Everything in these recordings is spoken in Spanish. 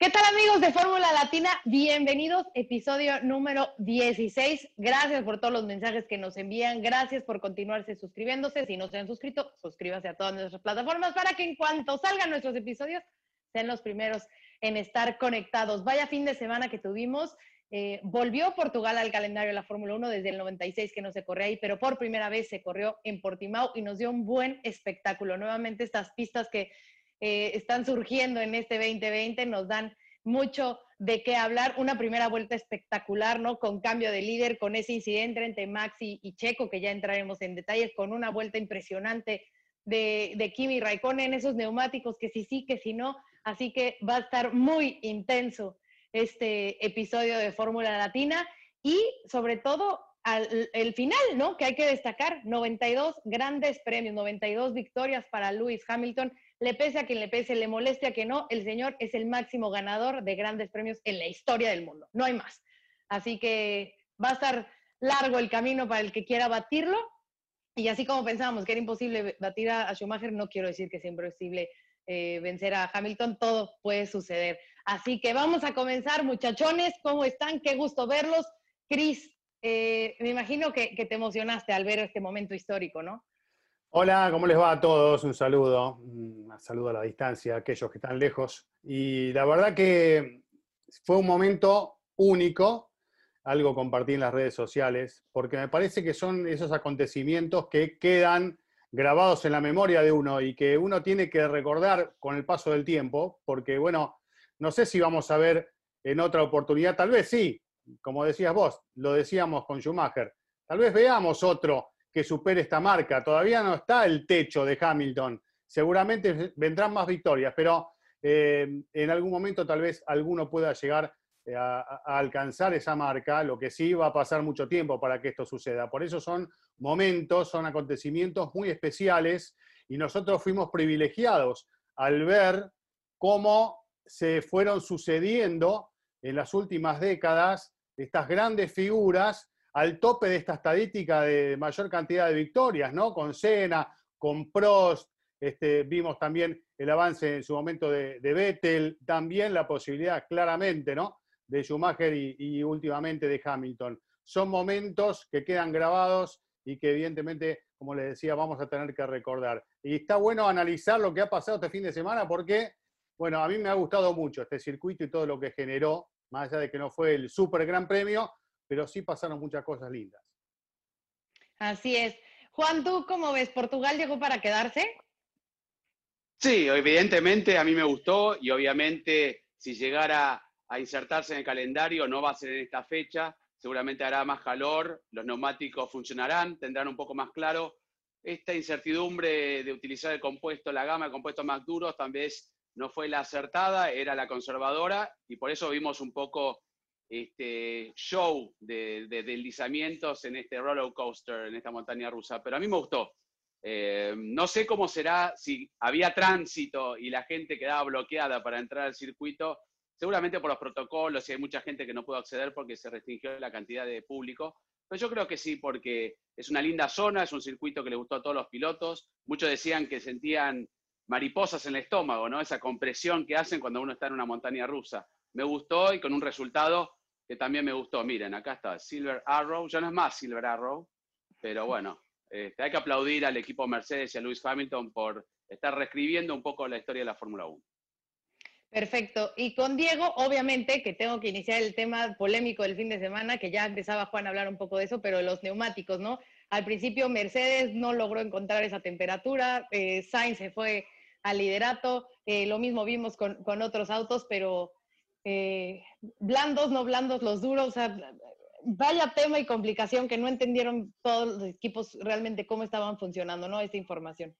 ¿Qué tal amigos de Fórmula Latina? Bienvenidos, episodio número 16. Gracias por todos los mensajes que nos envían. Gracias por continuarse suscribiéndose. Si no se han suscrito, suscríbase a todas nuestras plataformas para que en cuanto salgan nuestros episodios sean los primeros en estar conectados. Vaya fin de semana que tuvimos. Eh, volvió Portugal al calendario de la Fórmula 1 desde el 96 que no se corre ahí, pero por primera vez se corrió en Portimao y nos dio un buen espectáculo. Nuevamente estas pistas que eh, están surgiendo en este 2020 nos dan mucho de qué hablar. Una primera vuelta espectacular, ¿no? Con cambio de líder, con ese incidente entre Max y, Checo, que ya entraremos en detalles, con una vuelta impresionante de, de Kimi Raikkonen, esos neumáticos que sí, sí, que sí, no. Así que va a estar muy intenso este episodio de Fórmula Latina y sobre todo el final, ¿no? Que hay que destacar, 92 grandes premios, 92 victorias para Lewis Hamilton le pese a quien le pese, le moleste a que no, el señor es el máximo ganador de grandes premios en la historia del mundo. No hay más. Así que va a estar largo el camino para el que quiera batirlo. Y así como pensábamos que era imposible batir a, Schumacher, no quiero decir que siempre es posible eh, vencer a Hamilton, todo puede suceder. Así que vamos a comenzar, muchachones, ¿cómo están? Qué gusto verlos. Cris, eh, me imagino que te emocionaste al ver este momento histórico, ¿no? Hola, ¿cómo les va a todos? Un saludo, un saludo a la distancia a aquellos que están lejos. Y la verdad que fue un momento único, algo compartí en las redes sociales, porque me parece que son esos acontecimientos que quedan grabados en la memoria de uno y que uno tiene que recordar con el paso del tiempo, porque bueno, no sé si vamos a ver en otra oportunidad, tal vez sí, como decías vos, lo decíamos con Schumacher, tal vez veamos otro que supere esta marca. Todavía no está el techo de Hamilton. Seguramente vendrán más victorias, pero eh, en algún momento tal vez alguno pueda llegar eh, a, alcanzar esa marca, lo que sí va a pasar mucho tiempo para que esto suceda. Por eso son momentos, son acontecimientos muy especiales y nosotros fuimos privilegiados al ver cómo se fueron sucediendo en las últimas décadas estas grandes figuras al tope de esta estadística de mayor cantidad de victorias, ¿no? Con Senna, con Prost, este, vimos también el avance en su momento de, Vettel, también la posibilidad claramente, ¿no? De Schumacher y, últimamente de Hamilton. Son momentos que quedan grabados y que evidentemente, como les decía, vamos a tener que recordar. Y está bueno analizar lo que ha pasado este fin de semana porque, bueno, a mí me ha gustado mucho este circuito y todo lo que generó, más allá de que no fue el super gran premio, pero sí pasaron muchas cosas lindas. Así es. Juan, ¿tú cómo ves? ¿Portugal llegó para quedarse? Sí, evidentemente a mí me gustó y obviamente si llegara a insertarse en el calendario no va a ser en esta fecha, seguramente hará más calor, los neumáticos funcionarán, tendrán un poco más claro. Esta incertidumbre de utilizar el compuesto, la gama de compuestos más duros, tal vez no fue la acertada, era la conservadora y por eso vimos un poco este show de, deslizamientos en este roller coaster, en esta montaña rusa, pero a mí me gustó. Eh, no sé cómo será si había tránsito y la gente quedaba bloqueada para entrar al circuito, seguramente por los protocolos y hay mucha gente que no pudo acceder porque se restringió la cantidad de público, pero yo creo que sí, porque es una linda zona, es un circuito que le gustó a todos los pilotos, muchos decían que sentían mariposas en el estómago, ¿no? Esa compresión que hacen cuando uno está en una montaña rusa. Me gustó y con un resultado que también me gustó. Miren, acá está Silver Arrow, ya no es más Silver Arrow, pero bueno, este, hay que aplaudir al equipo Mercedes y a Lewis Hamilton por estar reescribiendo un poco la historia de la Fórmula 1. Perfecto. Y con Diego, obviamente, que tengo que iniciar el tema polémico del fin de semana, que ya empezaba Juan a hablar un poco de eso, pero los neumáticos, ¿no? Al principio Mercedes no logró encontrar esa temperatura, eh, Sainz se fue al liderato, eh, lo mismo vimos con, con otros autos, pero eh, blandos, no blandos, los duros, o sea, vaya tema y complicación que no entendieron todos los equipos realmente cómo estaban funcionando, ¿no? Esta información.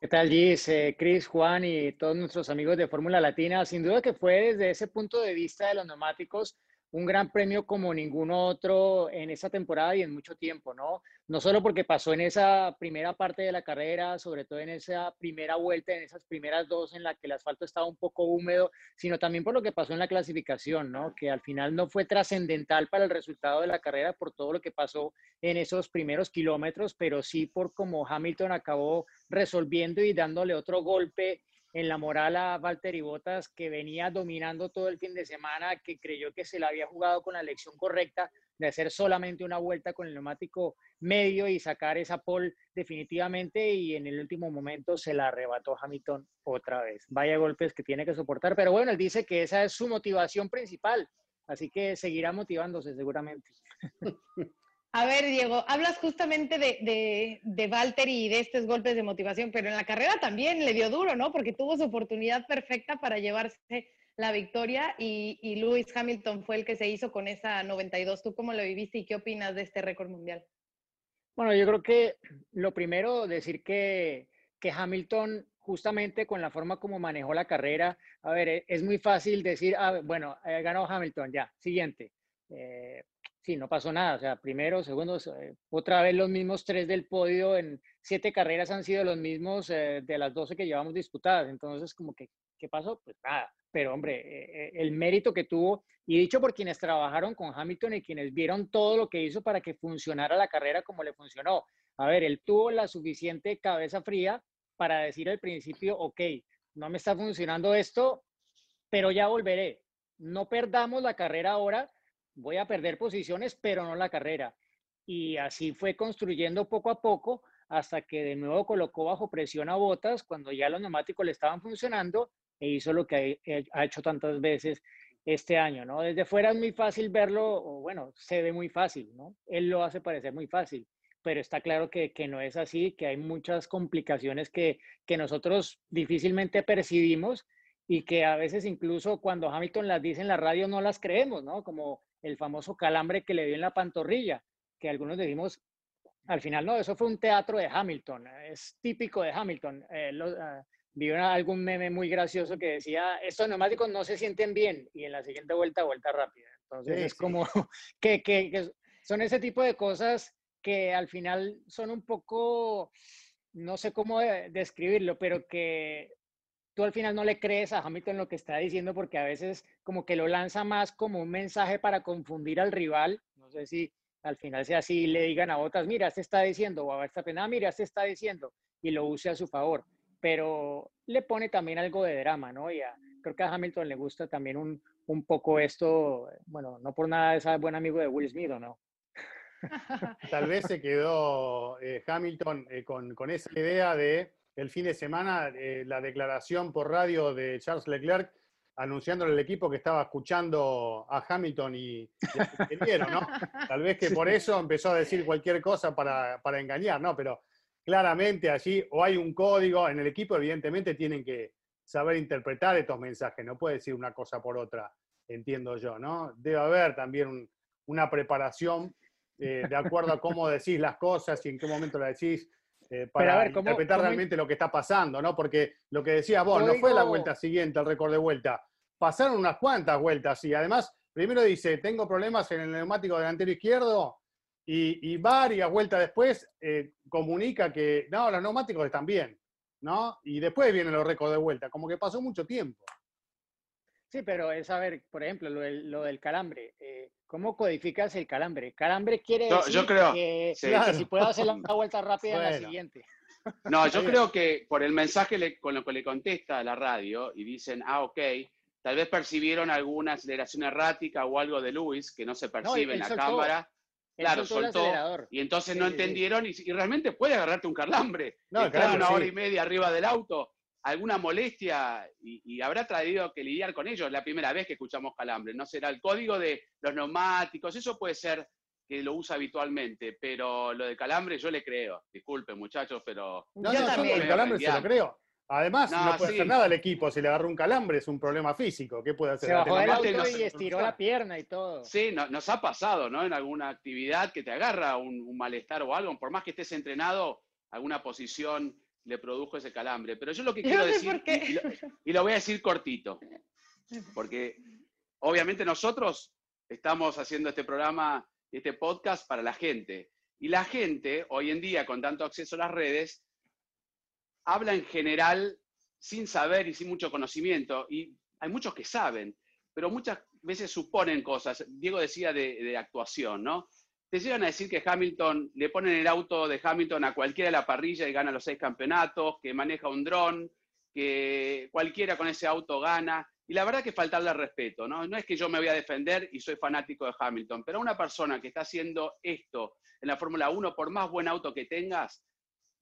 ¿Qué tal, Gis, eh, Chris, Juan y todos nuestros amigos de Fórmula Latina? Sin duda que fue desde ese punto de vista de los neumáticos un gran premio como ningún otro en esa temporada y en mucho tiempo, ¿no? No solo porque pasó en esa primera parte de la carrera, sobre todo en esa primera vuelta, en esas primeras dos en la que el asfalto estaba un poco húmedo, sino también por lo que pasó en la clasificación, ¿no? Que al final no fue trascendental para el resultado de la carrera por todo lo que pasó en esos primeros kilómetros, pero sí por cómo Hamilton acabó resolviendo y dándole otro golpe en la moral a Valtteri Bottas, que venía dominando todo el fin de semana, que creyó que se la había jugado con la elección correcta de hacer solamente una vuelta con el neumático medio y sacar esa pole definitivamente y en el último momento se la arrebató Hamilton otra vez. Vaya golpes que tiene que soportar, pero bueno, él dice que esa es su motivación principal, así que seguirá motivándose seguramente. A ver, Diego, hablas justamente de, de, de Valtteri y de estos golpes de motivación, pero en la carrera también le dio duro, ¿no? Porque tuvo su oportunidad perfecta para llevarse la victoria y, y Lewis Hamilton fue el que se hizo con esa 92. ¿Tú cómo lo viviste y qué opinas de este récord mundial? Bueno, yo creo que lo primero, decir que, que Hamilton, justamente con la forma como manejó la carrera, a ver, e, es muy fácil decir, ah, bueno, eh, ganó Hamilton, ya, siguiente. Eh, sí, no pasó nada. O sea, primero, segundo, eh, otra vez los mismos tres del podio en siete carreras han sido los mismos eh, de las doce que llevamos disputadas. Entonces, como que, ¿qué pasó? Pues nada. Pero, hombre, eh, el mérito que tuvo, y dicho por quienes trabajaron con Hamilton y quienes vieron todo lo que hizo para que funcionara la carrera como le funcionó. A ver, él tuvo la suficiente cabeza fría para decir al principio, ok, no me está funcionando esto, pero ya volveré. No perdamos la carrera ahora voy a perder posiciones, pero no la carrera. Y así fue construyendo poco a poco hasta que de nuevo colocó bajo presión a Botas cuando ya los neumáticos le estaban funcionando e hizo lo que ha hecho tantas veces este año, ¿no? Desde fuera es muy fácil verlo, o bueno, se ve muy fácil, ¿no? Él lo hace parecer muy fácil, pero está claro que, que no es así, que hay muchas complicaciones que, que nosotros difícilmente percibimos y que a veces incluso cuando Hamilton las dice en la radio no las creemos, ¿no? Como el famoso calambre que le dio en la pantorrilla, que algunos decimos, al final no, eso fue un teatro de Hamilton, es típico de Hamilton. Eh, ah, vi algún meme muy gracioso que decía, estos neumáticos no se sienten bien y en la siguiente vuelta, vuelta rápida. Entonces es como que, que, que son ese tipo de cosas que al final son un poco, no sé cómo describirlo, pero que tú al final no le crees a Hamilton lo que está diciendo porque a veces como que lo lanza más como un mensaje para confundir al rival. No sé si al final sea así le digan a otras, mira, este está diciendo, o a esta pena, mira, este está diciendo, y lo use a su favor. Pero le pone también algo de drama, ¿no? Y creo que a Hamilton le gusta también un, un poco esto, bueno, no por nada es buen amigo de Will Smith, ¿o no? Tal vez se quedó eh, Hamilton eh, con, con esa idea de el fin de semana eh, la declaración por radio de Charles Leclerc anunciándole al equipo que estaba escuchando a Hamilton y, y ¿no? Tal vez que por eso empezó a decir cualquier cosa para, para, engañar, ¿no? Pero claramente allí o hay un código, en el equipo evidentemente tienen que saber interpretar estos mensajes, no puede decir una cosa por otra, entiendo yo, ¿no? Debe haber también una preparación eh, de acuerdo a cómo decís las cosas y en qué momento las decís eh, para ver, interpretar realmente lo que está pasando, ¿no? Porque lo que decías vos, no fue la vuelta siguiente, el récord de vuelta. Pasaron unas cuantas vueltas y además, primero dice, tengo problemas en el neumático delantero izquierdo y, varias vueltas después eh, comunica que, no, los neumáticos están bien, ¿no? Y después vienen los récords de vuelta, como que pasó mucho tiempo. Sí, pero es a ver, por ejemplo, lo del, lo del calambre. Eh, ¿Cómo codificas el calambre? Calambre quiere decir yo creo, que, si puedo hacer la vuelta rápida en la siguiente. No, yo creo que por el mensaje con lo que le contesta a la radio y dicen, ah, ok, tal vez percibieron alguna aceleración errática o algo de Luis que no se percibe en la cámara. Claro, soltó. Y entonces no entendieron y, realmente puede agarrarte un calambre. No, claro, una hora y media arriba del auto alguna molestia y, habrá traído que lidiar con ellos. La primera vez que escuchamos calambre, no será el código de los neumáticos, eso puede ser que lo usa habitualmente, pero lo de calambre yo le creo. Disculpen, muchachos, pero. No, yo también. El calambre se lo creo. Además, no, puede hacer nada al equipo. Si le agarró un calambre, es un problema físico. ¿Qué puede hacer? Se bajó del auto y estiró la pierna y todo. Sí, nos ha pasado, ¿no? En alguna actividad que te agarra un malestar o algo, por más que estés entrenado, alguna posición le produjo ese calambre. Pero yo lo que quiero no sé decir, y lo, y lo voy a decir cortito, porque obviamente nosotros estamos haciendo este programa, este podcast para la gente. Y la gente, hoy en día, con tanto acceso a las redes, habla en general sin saber y sin mucho conocimiento. Y hay muchos que saben, pero muchas veces suponen cosas. Diego decía de, actuación, ¿no? Te llegan a decir que Hamilton, le ponen el auto de Hamilton a cualquiera de la parrilla y gana los seis campeonatos, que maneja un dron, que cualquiera con ese auto gana. Y la verdad que faltarle al respeto, ¿no? No es que yo me voy a defender y soy fanático de Hamilton, pero una persona que está haciendo esto en la Fórmula 1, por más buen auto que tengas,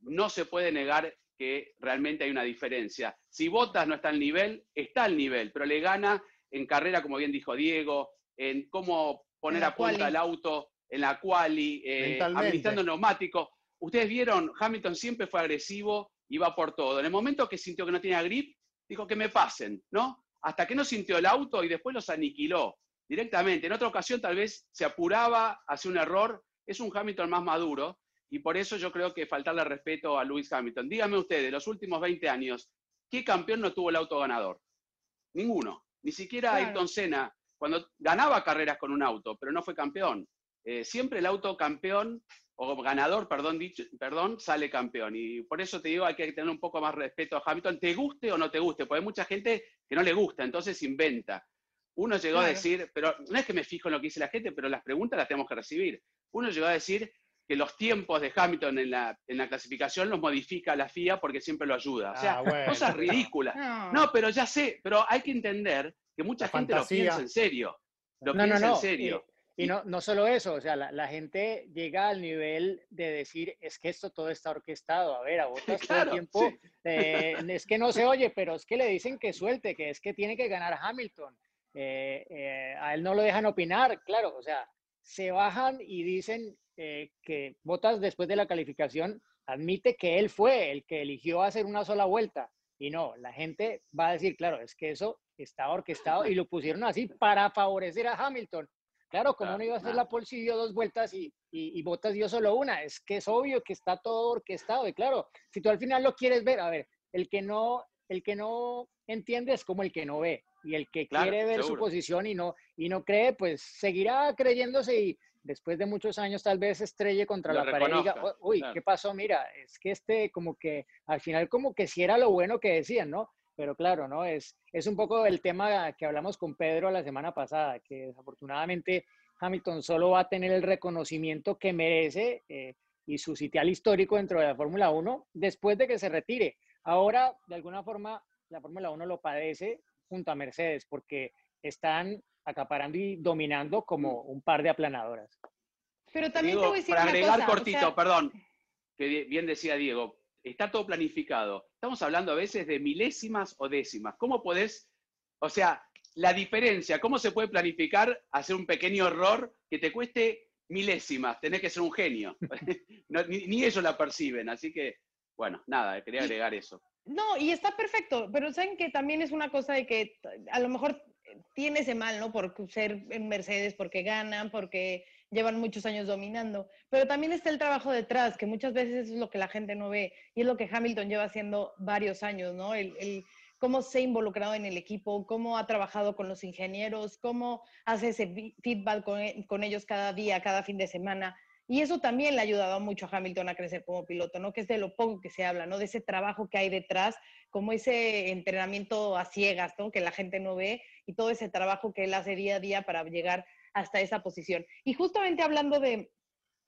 no se puede negar que realmente hay una diferencia. Si Bottas no está al nivel, está al nivel, pero le gana en carrera, como bien dijo Diego, en cómo poner En a punta el auto, en la quali, eh, administrando neumáticos. Ustedes vieron, Hamilton siempre fue agresivo y va por todo. En el momento que sintió que no tenía grip, dijo que me pasen, ¿no? Hasta que no sintió el auto y después los aniquiló directamente. En otra ocasión tal vez se apuraba, hacía un error. Es un Hamilton más maduro y por eso yo creo que faltarle respeto a Lewis Hamilton. Díganme ustedes, los últimos 20 años, ¿qué campeón no tuvo el auto ganador? Ninguno. Ni siquiera Claro. Ayrton Senna, cuando ganaba carreras con un auto, pero no fue campeón. Eh, siempre el auto campeón, o ganador, perdón, dicho, perdón, sale campeón. Y por eso te digo, hay que tener un poco más respeto a Hamilton, te guste o no te guste, porque hay mucha gente que no le gusta, entonces inventa. Uno llegó a decir, pero no es que me fijo en lo que dice la gente, pero las preguntas las tenemos que recibir. Uno llegó a decir que los tiempos de Hamilton en la, en la clasificación los modifica la FIA porque siempre lo ayuda. O sea, Ah, bueno, cosas ridículas. No. No, pero ya sé, pero hay que entender que mucha La gente fantasía. lo piensa en serio. Lo No, piensa no. en serio. Y, y no, no solo eso, o sea, la, la gente llega al nivel de decir, es que esto todo está orquestado. A ver, a Bottas todo Claro, el tiempo, sí. eh, es que no se oye, pero es que le dicen que suelte, que es que tiene que ganar Hamilton. Eh, eh, a él no lo dejan opinar, claro, o sea, se bajan y dicen eh, que Bottas después de la calificación admite que él fue el que eligió hacer una sola vuelta. Y no, la gente va a decir, claro, es que eso estaba orquestado y lo pusieron así para favorecer a Hamilton. Claro, como Claro, no iba a hacer la pole si dio dos vueltas y, y, y Bottas dio solo una? Es que es obvio que está todo orquestado. Y claro, si tú al final lo quieres ver, a ver, el que no, el que no entiende es como el que no ve. Y el que Claro, quiere ver su seguro. posición y no, y no cree, pues seguirá creyéndose y después de muchos años tal vez estrelle contra Lo la pared y diga, reconozca, "Oh, uy, claro. ¿qué pasó? Mira, es que este como que al final como que sí era lo bueno que decían, ¿no? Pero claro, ¿no? Es, es un poco el tema que hablamos con Pedro la semana pasada, que desafortunadamente Hamilton solo va a tener el reconocimiento que merece eh, y su sitial histórico dentro de la Fórmula 1 después de que se retire. Ahora, de alguna forma, la Fórmula 1 lo padece junto a Mercedes porque están acaparando y dominando como un par de aplanadoras. Pero también Diego, te voy a decir para una agregar cosa, o cortito, sea, perdón, que bien decía Diego, está todo planificado. Estamos hablando a veces de milésimas o décimas. ¿Cómo podés, o sea, la diferencia, cómo se puede planificar hacer un pequeño error que te cueste milésimas? Tenés que ser un genio. No, ni, ni ellos la perciben, así que, bueno, nada, quería Y- agregar eso. No, y está perfecto, pero saben que también es una cosa de que a lo mejor tiene ese mal, ¿no? Por ser en Mercedes, porque ganan, porque llevan muchos años dominando, pero también está el trabajo detrás, que muchas veces eso es lo que la gente no ve, y es lo que Hamilton lleva haciendo varios años, ¿no? El, el cómo se ha involucrado en el equipo, cómo ha trabajado con los ingenieros, cómo hace ese feedback con, con ellos cada día, cada fin de semana. Y eso también le ha ayudado mucho a Hamilton a crecer como piloto, ¿no? Que es de lo poco que se habla, ¿no? De ese trabajo que hay detrás, como ese entrenamiento a ciegas, ¿no? Que la gente no ve y todo ese trabajo que él hace día a día para llegar hasta esa posición. Y justamente hablando de,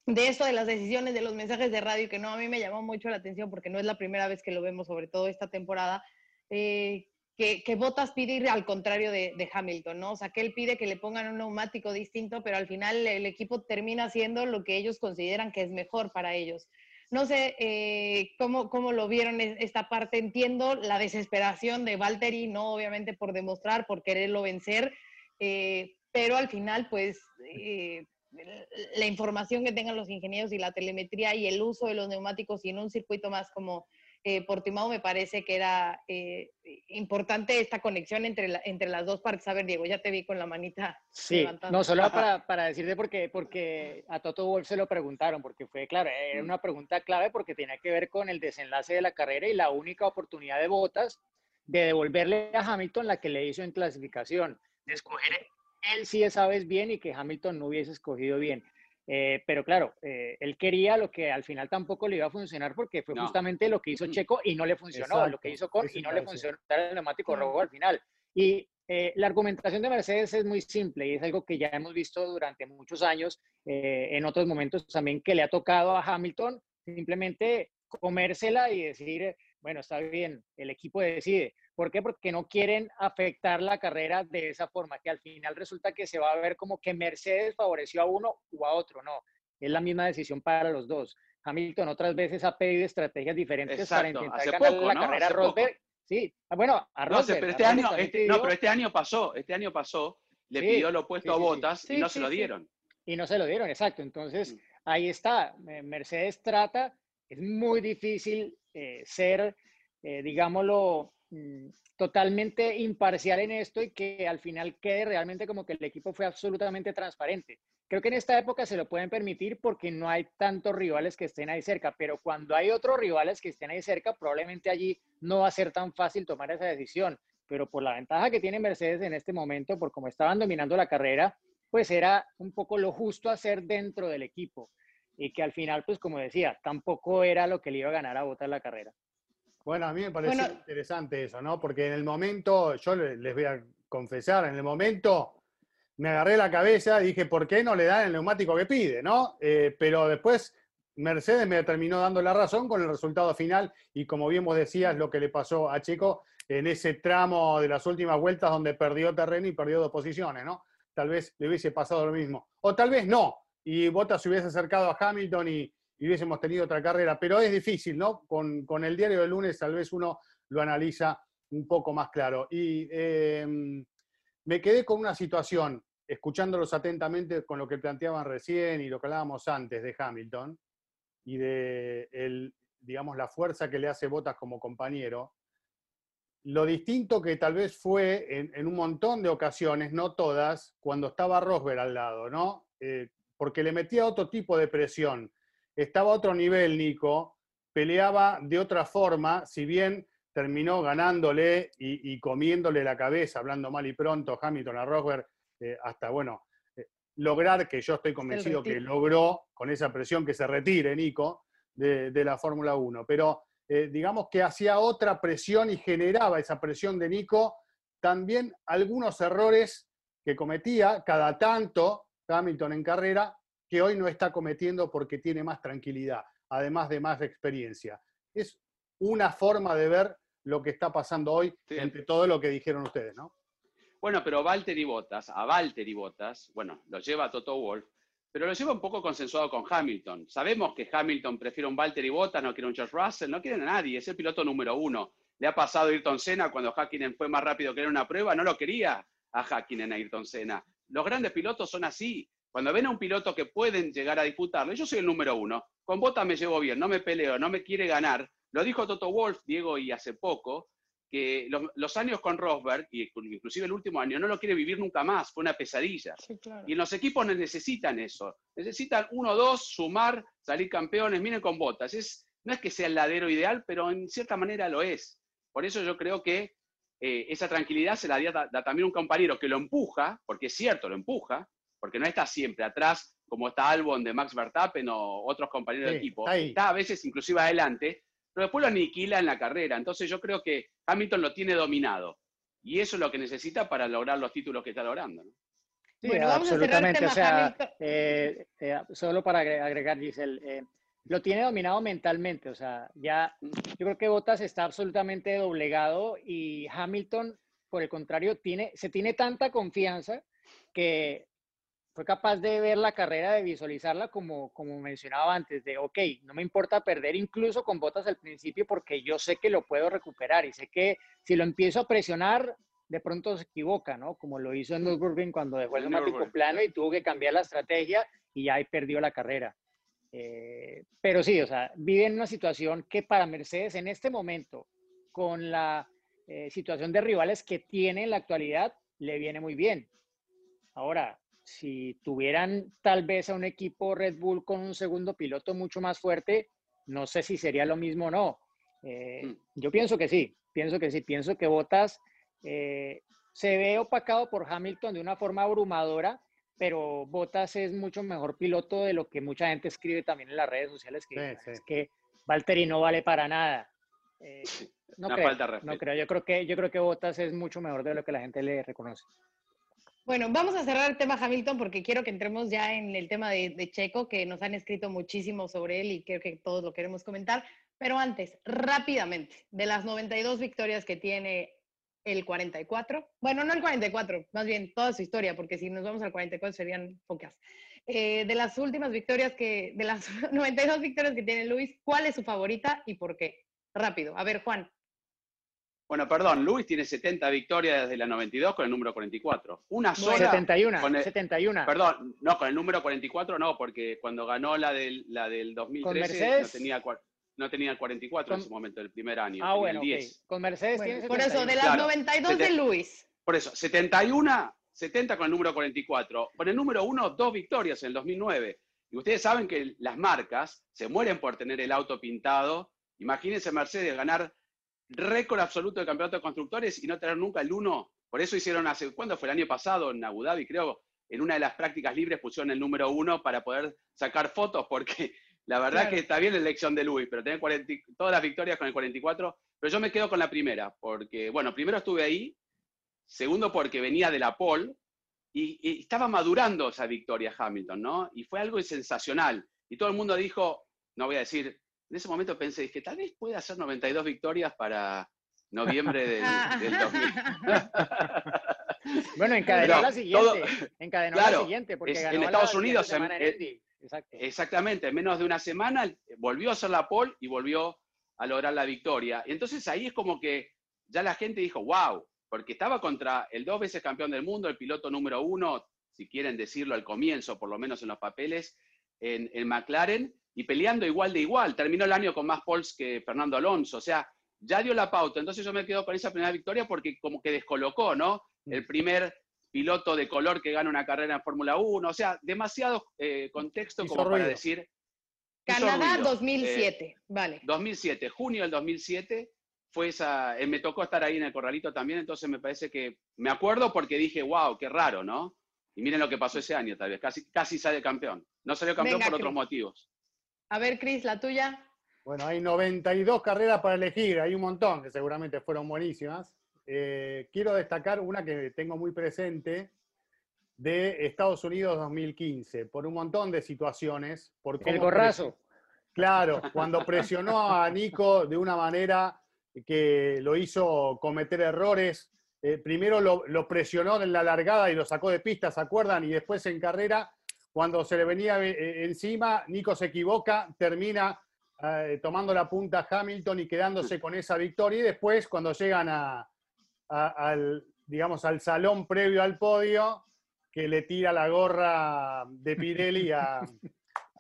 de eso, de las decisiones, de los mensajes de radio, que no, a mí me llamó mucho la atención porque no es la primera vez que lo vemos, sobre todo esta temporada, eh, que, que Bottas pide ir al contrario de, de Hamilton, ¿no? O sea, que él pide que le pongan un neumático distinto, pero al final el equipo termina haciendo lo que ellos consideran que es mejor para ellos. No sé eh, cómo, cómo lo vieron es- esta parte. Entiendo la desesperación de Valtteri, no obviamente por demostrar, por quererlo vencer, eh, pero al final, pues, eh, la información que tengan los ingenieros y la telemetría y el uso de los neumáticos y en un circuito más como eh, Portimao, me parece que era eh, importante esta conexión entre, entre las dos partes. A ver, Diego, ya te vi con la manita. Sí, no, solo para, para decirte porque, porque a Toto Wolf se lo preguntaron, porque fue, claro, era una pregunta clave porque tenía que ver con el desenlace de la carrera y la única oportunidad de botas de devolverle a Hamilton la que le hizo en clasificación, de escoger él sí esa vez bien y que Hamilton no hubiese escogido bien. Eh, pero claro, eh, él quería lo que al final tampoco le iba a funcionar porque fue justamente lo que hizo Checo y no le funcionó, lo que hizo con y no le funcionó el neumático rojo al final. Y eh, la argumentación de Mercedes es muy simple y es algo que ya hemos visto durante muchos años, en otros momentos también que le ha tocado a Hamilton simplemente comérsela y decir, bueno, está bien, el equipo decide. ¿Por qué? Porque no quieren afectar la carrera de esa forma, que al final resulta que se va a ver como que Mercedes favoreció a uno o a otro. No, es la misma decisión para los dos. Hamilton otras veces ha pedido estrategias diferentes para intentar ganar la carrera a Rosberg. Sí, ah, bueno, a Rosberg. pero este año, este, no, pero este año pasó, este año pasó, le pidió lo opuesto a Botas y no se lo dieron. Y no se lo dieron, exacto. Entonces, mm. ahí está. Mercedes trata, es muy difícil eh, ser, eh, digámoslo, totalmente imparcial en esto y que al final quede realmente como que el equipo fue absolutamente transparente. Creo que en esta época se lo pueden permitir porque no hay tantos rivales que estén ahí cerca, pero cuando hay otros rivales que estén ahí cerca, probablemente allí no va a ser tan fácil tomar esa decisión. Pero por la ventaja que tiene Mercedes en este momento, por cómo estaban dominando la carrera, pues era un poco lo justo hacer dentro del equipo y que al final, pues como decía, tampoco era lo que le iba a ganar a Bottas la carrera. Bueno, a mí me parece interesante eso, ¿no? Porque en el momento, yo les voy a confesar, en el momento me agarré la cabeza y dije, ¿por qué no le dan el neumático que pide, no? Eh, pero después Mercedes me terminó dando la razón con el resultado final y como bien vos decías, lo que le pasó a Checo en ese tramo de las últimas vueltas donde perdió terreno y perdió dos posiciones, ¿no? Tal vez le hubiese pasado lo mismo. O tal vez no, y Bottas se hubiese acercado a Hamilton y, hubiésemos tenido otra carrera. Pero es difícil, ¿no? Con, el diario del lunes tal vez uno lo analiza un poco más claro. Y em, me quedé con una situación, escuchándolos atentamente con lo que planteaban recién y lo que hablábamos antes de Hamilton y de el, digamos, la fuerza que le hace Bottas como compañero. Lo distinto que tal vez fue en, un montón de ocasiones, no todas, cuando estaba Rosberg al lado, ¿no? Eh, porque le metía otro tipo de presión. Estaba a otro nivel, Nico, peleaba de otra forma, si bien terminó ganándole y, comiéndole la cabeza, hablando mal y pronto, Hamilton a Rosberg, eh, hasta, bueno, eh, lograr, que yo estoy convencido que logró con esa presión que se retire, Nico, de, la Fórmula 1. Pero eh, digamos que hacía otra presión y generaba esa presión de Nico también algunos errores que cometía cada tanto, Hamilton en carrera, que hoy no está cometiendo porque tiene más tranquilidad, además de más experiencia. Es una forma de ver lo que está pasando hoy entre todo lo que dijeron ustedes, ¿no? Bueno, pero Valtteri Bottas, a Valtteri Bottas, bueno, lo lleva Toto Wolf, pero lo lleva un poco consensuado con Hamilton. Sabemos que Hamilton prefiere un Valtteri Bottas, no quiere un George Russell, no quiere a nadie, es el piloto número uno. Le ha pasado a Ayrton Senna cuando Hakkinen fue más rápido que en una prueba, no lo quería a Hakkinen a Ayrton Senna. Los grandes pilotos son así. Cuando ven a un piloto que pueden llegar a disputarlo, yo soy el número uno, con Bota me llevo bien, no me peleo, no me quiere ganar. Lo dijo Toto Wolf, Diego, y hace poco, que los, años con Rosberg, y inclusive el último año, no lo quiere vivir nunca más, fue una pesadilla. Y en los equipos necesitan eso, necesitan uno, dos, sumar, salir campeones, miren con botas. Es, no es que sea el ladero ideal, pero en cierta manera lo es. Por eso yo creo que eh, esa tranquilidad se la da, también un compañero que lo empuja, porque es cierto, lo empuja, porque no está siempre atrás, como está Albon de Max Verstappen o otros compañeros de equipo. Está, a veces inclusive adelante, pero después lo aniquila en la carrera. Entonces yo creo que Hamilton lo tiene dominado. Y eso es lo que necesita para lograr los títulos que está logrando. Sí, absolutamente. o sea, eh, eh, solo para agregar, Giselle, eh, lo tiene dominado mentalmente. O sea, ya yo creo que Bottas está absolutamente doblegado y Hamilton, por el contrario, tiene, se tiene tanta confianza que fue capaz de ver la carrera, de visualizarla como, como mencionaba antes, de, ok, no me importa perder incluso con botas al principio porque yo sé que lo puedo recuperar y sé que si lo empiezo a presionar, de pronto se equivoca, ¿no? Como lo hizo en Nürburgring cuando dejó el neumático plano y tuvo que cambiar la estrategia y ahí perdió la carrera. Eh, pero sí, o sea, viven una situación que para Mercedes en este momento, con la eh, situación de rivales que tiene en la actualidad, le viene muy bien. Ahora, si tuvieran tal vez a un equipo Red Bull con un segundo piloto mucho más fuerte, no sé si sería lo mismo o no. Eh, mm. yo pienso que sí, pienso que sí, pienso que Bottas se ve opacado por Hamilton de una forma abrumadora pero Bottas es mucho mejor piloto de lo que mucha gente escribe también en las redes sociales, que es que Valtteri no vale para nada. Eh, no, creo, no creo, yo creo que yo creo que Bottas es mucho mejor de lo que la gente le reconoce. Bueno, vamos a cerrar el tema Hamilton porque quiero que entremos ya en el tema de, Checo, que nos han escrito muchísimo sobre él y creo que todos lo queremos comentar. Pero antes, rápidamente, de las 92 victorias que tiene el 44. Bueno, no el 44, más bien toda su historia, porque si nos vamos al 44 serían pocas. Eh, de las últimas victorias que, de las 92 victorias que tiene Luis, ¿cuál es su favorita y por qué? Rápido. A ver, Juan. Bueno, perdón, Luis tiene 70 victorias desde la 92 con el número 44. Una sola. 71, 71. Perdón, no, con el número 44 no, porque cuando ganó la del, la del 2013 no tenía no tenía 44 en su momento, el primer año. Ah, bueno, 10. Con Mercedes Por eso, de las 92 de Luis. Por eso, 71, 70 con el número 44. Con el número 1, dos victorias en el 2009. Y ustedes saben que las marcas se mueren por tener el auto pintado. Imagínense Mercedes ganar récord absoluto de campeonato de constructores y no tener nunca el 1. Por eso hicieron hace, ¿cuándo fue el año pasado en Abu Dhabi? Creo, en una de las prácticas libres pusieron el número 1 para poder sacar fotos porque la verdad que está bien la elección de Luis, pero tiene todas las victorias con el 44. Pero yo me quedo con la primera, porque, bueno, primero estuve ahí, segundo porque venía de la pole y, estaba madurando esa victoria Hamilton, ¿no? Y fue algo sensacional. Y todo el mundo dijo, no voy a decir, en ese momento pensé, que tal vez pueda hacer 92 victorias para noviembre del, 2000. bueno, encadenó la siguiente. encadenó la siguiente, porque ganó en Estados Unidos. En, Exactamente, en menos de una semana volvió a hacer la pole y volvió a lograr la victoria. Y entonces ahí es como que ya la gente dijo, wow, porque estaba contra el dos veces campeón del mundo, el piloto número uno, si quieren decirlo al comienzo, por lo menos en los papeles, en, en McLaren, y peleando igual de igual. Terminó el año con más poles que Fernando Alonso, o sea, ya dio la pauta. Entonces yo me quedo con esa primera victoria porque como que descolocó, ¿no? Mm. El primer piloto de color que gana una carrera en Fórmula 1, o sea, demasiado eh, contexto como para decir... Canadá 2007, eh, vale. 2007, junio del 2007, fue esa, eh, me tocó estar ahí en el corralito también, entonces me parece que, me acuerdo porque dije, wow, qué raro, ¿no? Y miren lo que pasó ese año tal vez, casi, casi sale campeón. No salió campeón por otros motivos. A ver, Cris, la tuya. Bueno, hay 92 carreras para elegir, hay un montón que seguramente fueron buenísimas. Eh, quiero destacar una que tengo muy presente de Estados Unidos 2015, por un montón de situaciones. Por El gorrazo. Claro, cuando presionó a Nico de una manera que lo hizo cometer errores. Eh, primero lo, presionó en la largada y lo sacó de pista, ¿se acuerdan? Y después en carrera, cuando se le venía eh, encima, Nico se equivoca, termina tomando la punta Hamilton y quedándose con esa victoria. Y después, cuando llegan a, al, digamos, al salón previo al podio, que le tira la gorra de Pirelli a,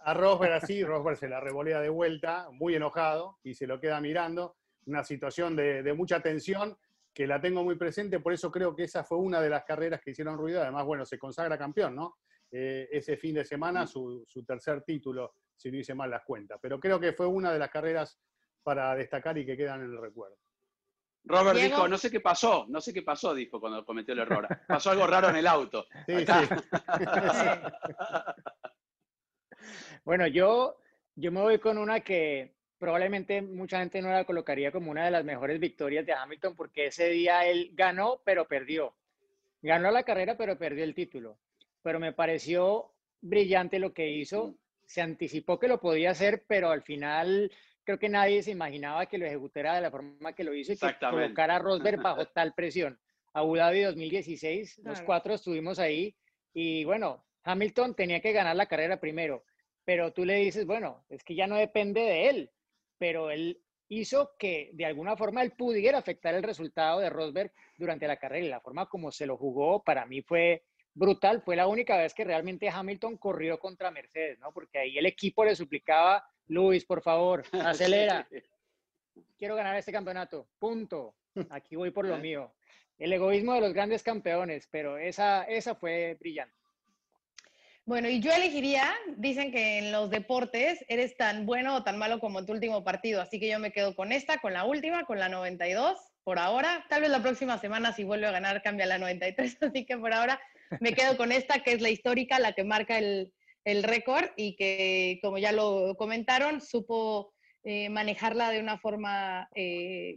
a Rosberg así, Rosberg se la revolea de vuelta, muy enojado, y se lo queda mirando. Una situación de, mucha tensión que la tengo muy presente, por eso creo que esa fue una de las carreras que hicieron ruido. Además, bueno, se consagra campeón, ¿no? Eh, ese fin de semana, su, su, tercer título, si no hice mal las cuentas. Pero creo que fue una de las carreras para destacar y que quedan en el recuerdo. Robert dijo, no sé qué pasó, no sé qué pasó, dijo cuando cometió el error. Pasó algo raro en el auto. bueno, yo, yo me voy con una que probablemente mucha gente no la colocaría como una de las mejores victorias de Hamilton porque ese día él ganó, pero perdió. Ganó la carrera, pero perdió el título. Pero me pareció brillante lo que hizo. Se anticipó que lo podía hacer, pero al final creo que nadie se imaginaba que lo ejecutara de la forma que lo hizo y que colocara a Rosberg bajo tal presión. Abu Dhabi 2016, los cuatro estuvimos ahí y bueno, Hamilton tenía que ganar la carrera primero, pero tú le dices, bueno, es que ya no depende de él, pero él hizo que de alguna forma él pudiera afectar el resultado de Rosberg durante la carrera y la forma como se lo jugó para mí fue brutal. Fue la única vez que realmente Hamilton corrió contra Mercedes, ¿no? Porque ahí el equipo le suplicaba, Luis, por favor, acelera. Quiero ganar este campeonato. Punto. Aquí voy por lo mío. El egoísmo de los grandes campeones, pero esa, esa fue brillante. Bueno, y yo elegiría, dicen que en los deportes eres tan bueno o tan malo como tu último partido, así que yo me quedo con esta, con la última, con la 92, por ahora. Tal vez la próxima semana si vuelve a ganar cambia la 93, así que por ahora me quedo con esta, que es la histórica, la que marca el, récord y que, como ya lo comentaron, supo eh, manejarla de una forma eh,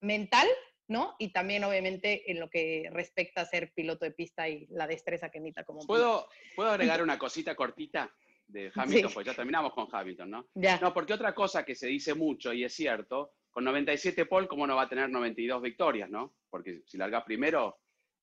mental ¿no? Y también, obviamente, en lo que respecta a ser piloto de pista y la destreza que necesita como ¿Puedo, ¿Puedo agregar una cosita cortita de Hamilton? Pues ya terminamos con Hamilton, ¿no? Ya. No, porque otra cosa que se dice mucho, y es cierto, con 97 pole, ¿cómo no va a tener 92 victorias, no? Porque si larga primero...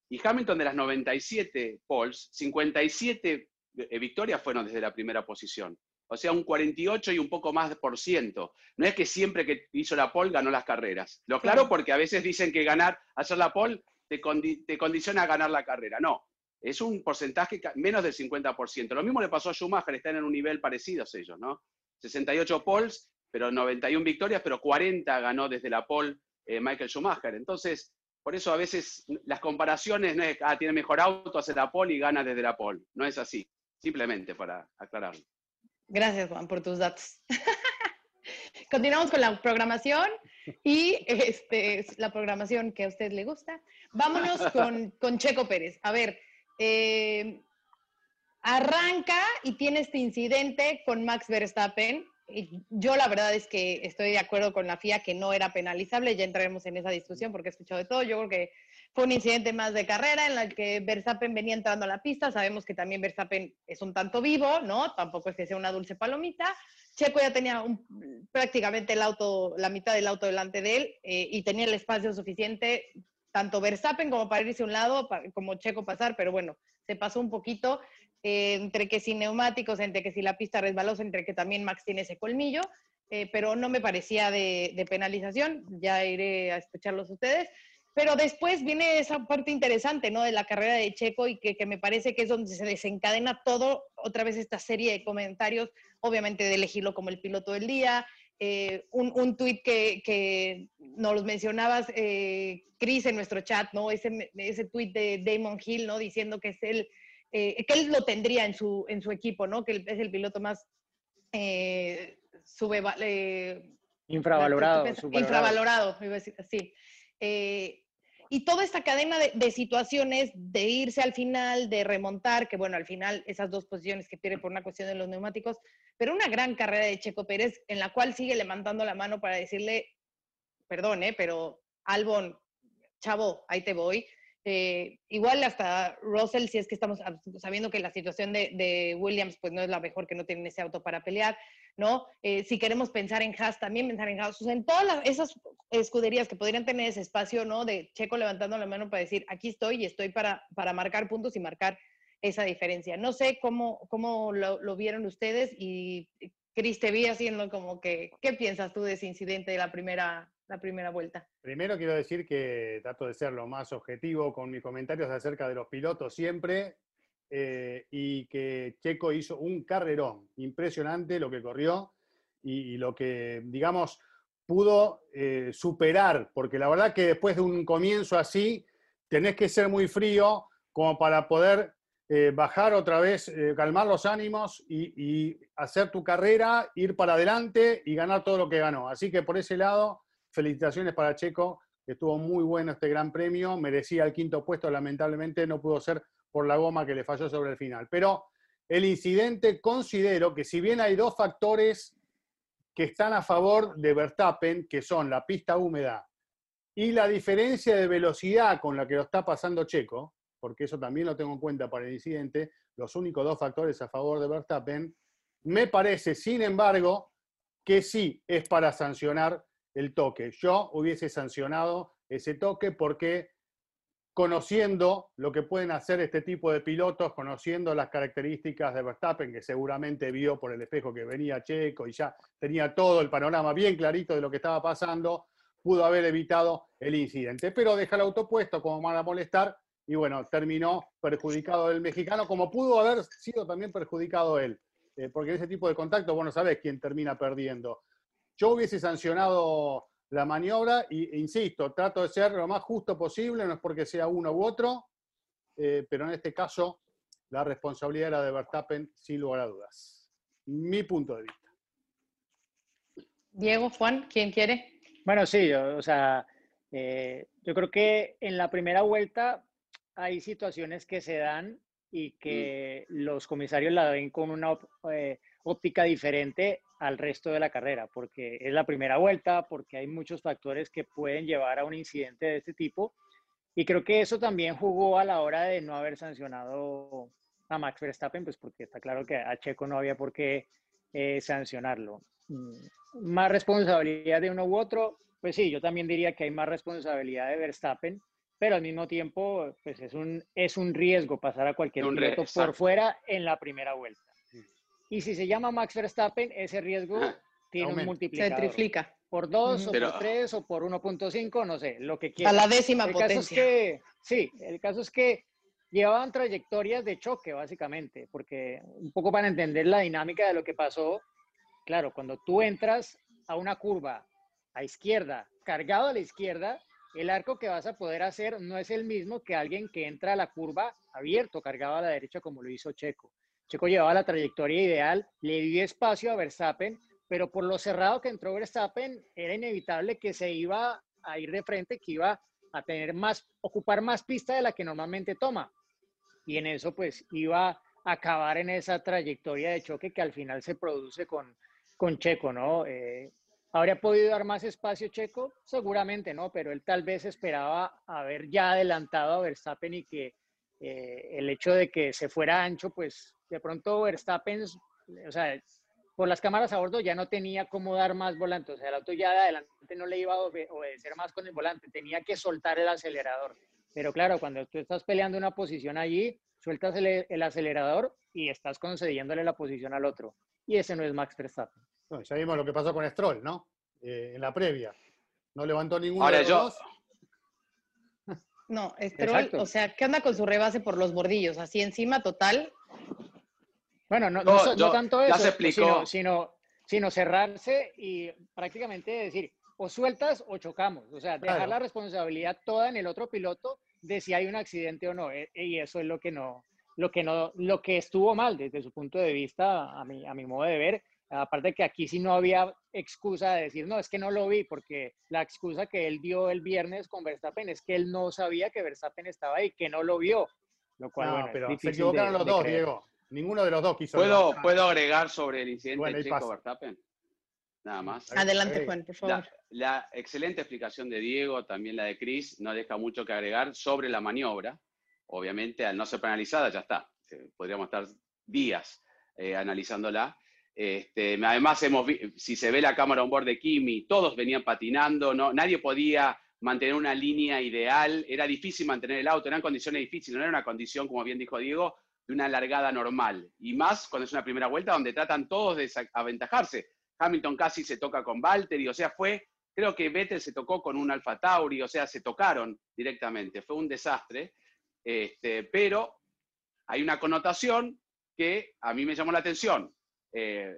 Y Hamilton de las 97 poles, 57 eh, victorias fueron desde la primera posición o sea, un 48 y un poco más por ciento. No es que siempre que hizo la pole ganó las carreras. Lo claro porque a veces dicen que ganar, hacer la pole te, te condiciona a ganar la carrera. No, es un porcentaje menos del 50%. Lo mismo le pasó a Schumacher, están en un nivel parecido ellos, ¿no? 68 poles, pero 91 victorias, pero 40 ganó desde la pole eh, Michael Schumacher. Entonces, por eso a veces las comparaciones no es, ah, tiene mejor auto, hace la pole y gana desde la pole. No es así, simplemente para aclararlo. Gracias, Juan, por tus datos. Continuamos con la programación y este, la programación que a usted le gusta. Vámonos con, Checo Pérez. A ver, eh, arranca y tiene este incidente con Max Verstappen. Yo la verdad es que estoy de acuerdo con la FIA que no era penalizable, ya entraremos en esa discusión porque he escuchado de todo. Yo creo que fue un incidente más de carrera en el que Verstappen venía entrando a la pista. Sabemos que también Verstappen es un tanto vivo, ¿no? Tampoco es que sea una dulce palomita. Checo ya tenía prácticamente el auto, la mitad del auto delante de él eh, y tenía el espacio suficiente, tanto Verstappen como para irse a un lado, como Checo pasar, pero bueno, se pasó un poquito eh, entre que sin neumáticos, entre que si la pista resbalosa, entre que también Max tiene ese colmillo, eh, pero no me parecía de, penalización. Ya iré a escucharlos ustedes. Pero después viene esa parte interesante, ¿no? De la carrera de Checo y que, me parece que es donde se desencadena todo, otra vez esta serie de comentarios, obviamente de elegirlo como el piloto del día, eh, un, un tuit que, que nos los mencionabas, eh, Chris, en nuestro chat, ¿no? Ese, ese tuit de Damon Hill, ¿no? Diciendo que es él, eh, que él lo tendría en su, en su equipo, ¿no? Que es el piloto más eh, sube, infravalorado, infravalorado, iba a decir así. Y toda esta cadena de, situaciones de irse al final, de remontar, que bueno, al final esas dos posiciones que pierde por una cuestión de los neumáticos, pero una gran carrera de Checo Pérez en la cual sigue levantando la mano para decirle, perdón, ¿eh? pero Albon, chavo, ahí te voy. Eh, igual hasta Russell, si es que estamos sabiendo que la situación de, de, Williams pues no es la mejor, que no tienen ese auto para pelear. ¿no? Eh, si queremos pensar en Haas, también pensar en Haas, en todas esas escuderías que podrían tener ese espacio, ¿no? De Checo levantando la mano para decir, aquí estoy y estoy para, para marcar puntos y marcar esa diferencia. No sé cómo, cómo lo, vieron ustedes y Cris, te vi haciendo como que, ¿qué piensas tú de ese incidente de la primera, la primera vuelta? Primero quiero decir que trato de ser lo más objetivo con mis comentarios acerca de los pilotos siempre eh, y que Checo hizo un carrerón impresionante lo que corrió y, lo que, digamos, pudo eh, superar, porque la verdad que después de un comienzo así, tenés que ser muy frío como para poder eh, bajar otra vez, calmar los ánimos y, y, hacer tu carrera, ir para adelante y ganar todo lo que ganó. Así que por ese lado, felicitaciones para Checo, estuvo muy bueno este gran premio, merecía el quinto puesto, lamentablemente no pudo ser por la goma que le falló sobre el final. Pero el incidente considero que si bien hay dos factores que están a favor de Verstappen, que son la pista húmeda y la diferencia de velocidad con la que lo está pasando Checo, porque eso también lo tengo en cuenta para el incidente, los únicos dos factores a favor de Verstappen, me parece, sin embargo, que sí es para sancionar el toque. Yo hubiese sancionado ese toque porque conociendo lo que pueden hacer este tipo de pilotos, conociendo las características de Verstappen, que seguramente vio por el espejo que venía Checo y ya tenía todo el panorama bien clarito de lo que estaba pasando, pudo haber evitado el incidente. Pero deja el auto puesto como van a molestar y bueno, terminó perjudicado el mexicano, como pudo haber sido también perjudicado él, eh, porque en ese tipo de contacto, bueno, sabes quién termina perdiendo. Yo hubiese sancionado la maniobra e insisto, trato de ser lo más justo posible, no es porque sea uno u otro, eh, pero en este caso la responsabilidad era de Verstappen sin lugar a dudas. Mi punto de vista. Diego, Juan, ¿quién quiere? Bueno, sí, o sea, eh, yo creo que en la primera vuelta hay situaciones que se dan y que los comisarios la ven con una eh, óptica diferente al resto de la carrera, porque es la primera vuelta, porque hay muchos factores que pueden llevar a un incidente de este tipo. Y creo que eso también jugó a la hora de no haber sancionado a Max Verstappen, pues porque está claro que a Checo no había por qué eh, sancionarlo. Mm, más responsabilidad de uno u otro, pues sí, yo también diría que hay más responsabilidad de Verstappen, pero al mismo tiempo, pues es un, es un riesgo pasar a cualquier piloto por fuera en la primera vuelta. Y si se llama Max Verstappen, ese riesgo tiene un multiplicador. Se triplica. Por 2 o por 3 o por 1.5, no sé, lo que quiera. A la décima el potencia. Caso es que, sí, el caso es que llevaban trayectorias de choque, básicamente, porque un poco para entender la dinámica de lo que pasó, claro, cuando tú entras a una curva a izquierda, cargado a la izquierda, el arco que vas a poder hacer no es el mismo que alguien que entra a la curva abierto, cargado a la derecha, como lo hizo Checo. Checo llevaba la trayectoria ideal, le dio espacio a Verstappen, pero por lo cerrado que entró Verstappen, era inevitable que se iba a ir de frente, que iba a tener más, ocupar más pista de la que normalmente toma. Y en eso, pues, iba a acabar en esa trayectoria de choque que al final se produce con, con Checo, ¿no? Eh, ¿Habría podido dar más espacio Checo? Seguramente no, pero él tal vez esperaba haber ya adelantado a Verstappen y que eh, el hecho de que se fuera ancho, pues de pronto Verstappen, o sea, por las cámaras a bordo ya no tenía cómo dar más volante, o sea, el auto ya de adelante no le iba a obedecer más con el volante, tenía que soltar el acelerador. Pero claro, cuando tú estás peleando una posición allí, sueltas el, el acelerador y estás concediéndole la posición al otro. Y ese no es Max Verstappen ya vimos lo que pasó con Stroll, ¿no? Eh, en la previa. No levantó ninguno de los dos. No, Stroll, o sea, ¿qué onda con su rebase por los bordillos? Así encima total. Bueno, no, no, tanto eso, sino, sino, sino, cerrarse y prácticamente decir, o sueltas o chocamos. O sea, dejar la responsabilidad toda en el otro piloto de si hay un accidente o no. E, y eso es lo que no, lo que no, lo que estuvo mal desde su punto de vista, a mi, a mi modo de ver, Aparte que aquí sí no había excusa de decir, no, es que no lo vi, porque la excusa que él dio el viernes con Verstappen es que él no sabía que Verstappen estaba ahí, que no lo vio. Lo cual, no, pero se equivocaron los dos, Diego. Ninguno de los dos quiso. ¿Puedo, ¿puedo agregar sobre el incidente de Checo Verstappen? Nada más. Adelante, Juan, por favor. La, excelente explicación de Diego, también la de Chris, no deja mucho que agregar sobre la maniobra. Obviamente, al no ser penalizada, ya está. Eh, podríamos estar días eh, analizándola. Este, además, si se ve la cámara on board de Kimi, todos venían patinando, ¿no? nadie podía mantener una línea ideal, era difícil mantener el auto, eran condiciones difíciles, no era una condición, como bien dijo Diego, de una largada normal. Y más cuando es una primera vuelta donde tratan todos de aventajarse. Hamilton casi se toca con Valtteri, o sea, fue, creo que Vettel se tocó con un Alfa Tauri, o sea, se tocaron directamente, fue un desastre. Este, pero hay una connotación que a mí me llamó la atención. Eh,